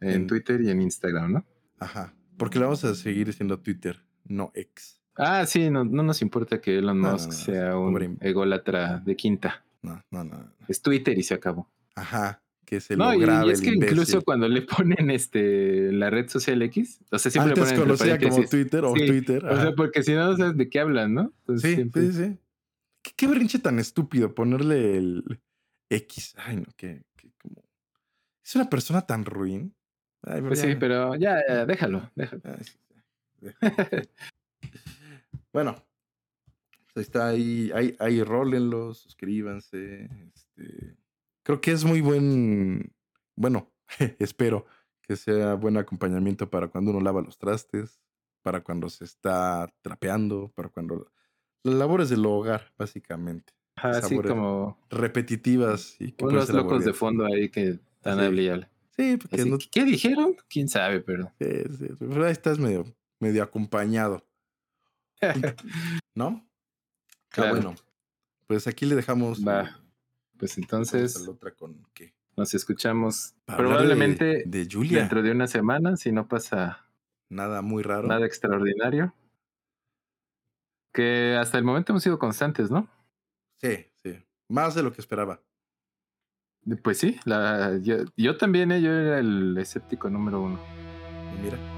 Speaker 1: en
Speaker 2: En-
Speaker 1: Twitter y en Instagram, ¿no?
Speaker 2: Ajá. Porque le vamos a seguir diciendo Twitter, no ex.
Speaker 1: Ah, sí, no, no nos importa que Elon
Speaker 2: No,
Speaker 1: Musk
Speaker 2: no,
Speaker 1: sea un ególatra de quinta.
Speaker 2: No, no, no.
Speaker 1: Es Twitter y se acabó.
Speaker 2: Ajá. Que se
Speaker 1: No,
Speaker 2: lo
Speaker 1: y,
Speaker 2: grabe
Speaker 1: y es que incluso cuando le ponen este la red social X, o sea, siempre le
Speaker 2: Antes
Speaker 1: ponen entre
Speaker 2: conocida como. Twitter o
Speaker 1: Sí,
Speaker 2: Twitter.
Speaker 1: O sea, porque si no, no sabes de qué hablan, ¿no? Entonces,
Speaker 2: Sí,
Speaker 1: siempre-
Speaker 2: sí, sí. ¿Qué, qué berrinche tan estúpido ponerle el X. Ay, no, como. Es una persona tan ruin. Ay,
Speaker 1: Pues
Speaker 2: ya-
Speaker 1: sí, pero ya, ya, déjalo, déjalo.
Speaker 2: Ay, sí, ya, déjalo. bueno, pues ahí está ahí, ahí, ahí rólenlo, suscríbanse. Este, creo que es muy buen, bueno, espero que sea buen acompañamiento para cuando uno lava los trastes, para cuando se está trapeando, para cuando las labores del hogar, básicamente,
Speaker 1: Así como
Speaker 2: repetitivas y que
Speaker 1: unos locos de fondo ahí que
Speaker 2: Sí.
Speaker 1: hable y hable.
Speaker 2: Sí, porque
Speaker 1: Así,
Speaker 2: no,
Speaker 1: ¿Qué dijeron? ¿Quién sabe? Pero
Speaker 2: sí, sí, pero ahí estás medio, medio acompañado, ¿no? Ah,
Speaker 1: Claro.
Speaker 2: bueno. Pues aquí le dejamos.
Speaker 1: Va.
Speaker 2: eh,
Speaker 1: pues entonces
Speaker 2: la otra con qué.
Speaker 1: nos escuchamos
Speaker 2: de-
Speaker 1: probablemente
Speaker 2: de, Julia.
Speaker 1: dentro de una semana, si no pasa
Speaker 2: Nada muy raro.
Speaker 1: nada extraordinario. Que hasta el momento hemos sido constantes, ¿no?
Speaker 2: Sí, sí. Más de lo que esperaba.
Speaker 1: Pues sí, la, yo, yo también, ¿eh? yo era el escéptico número uno.
Speaker 2: Mira.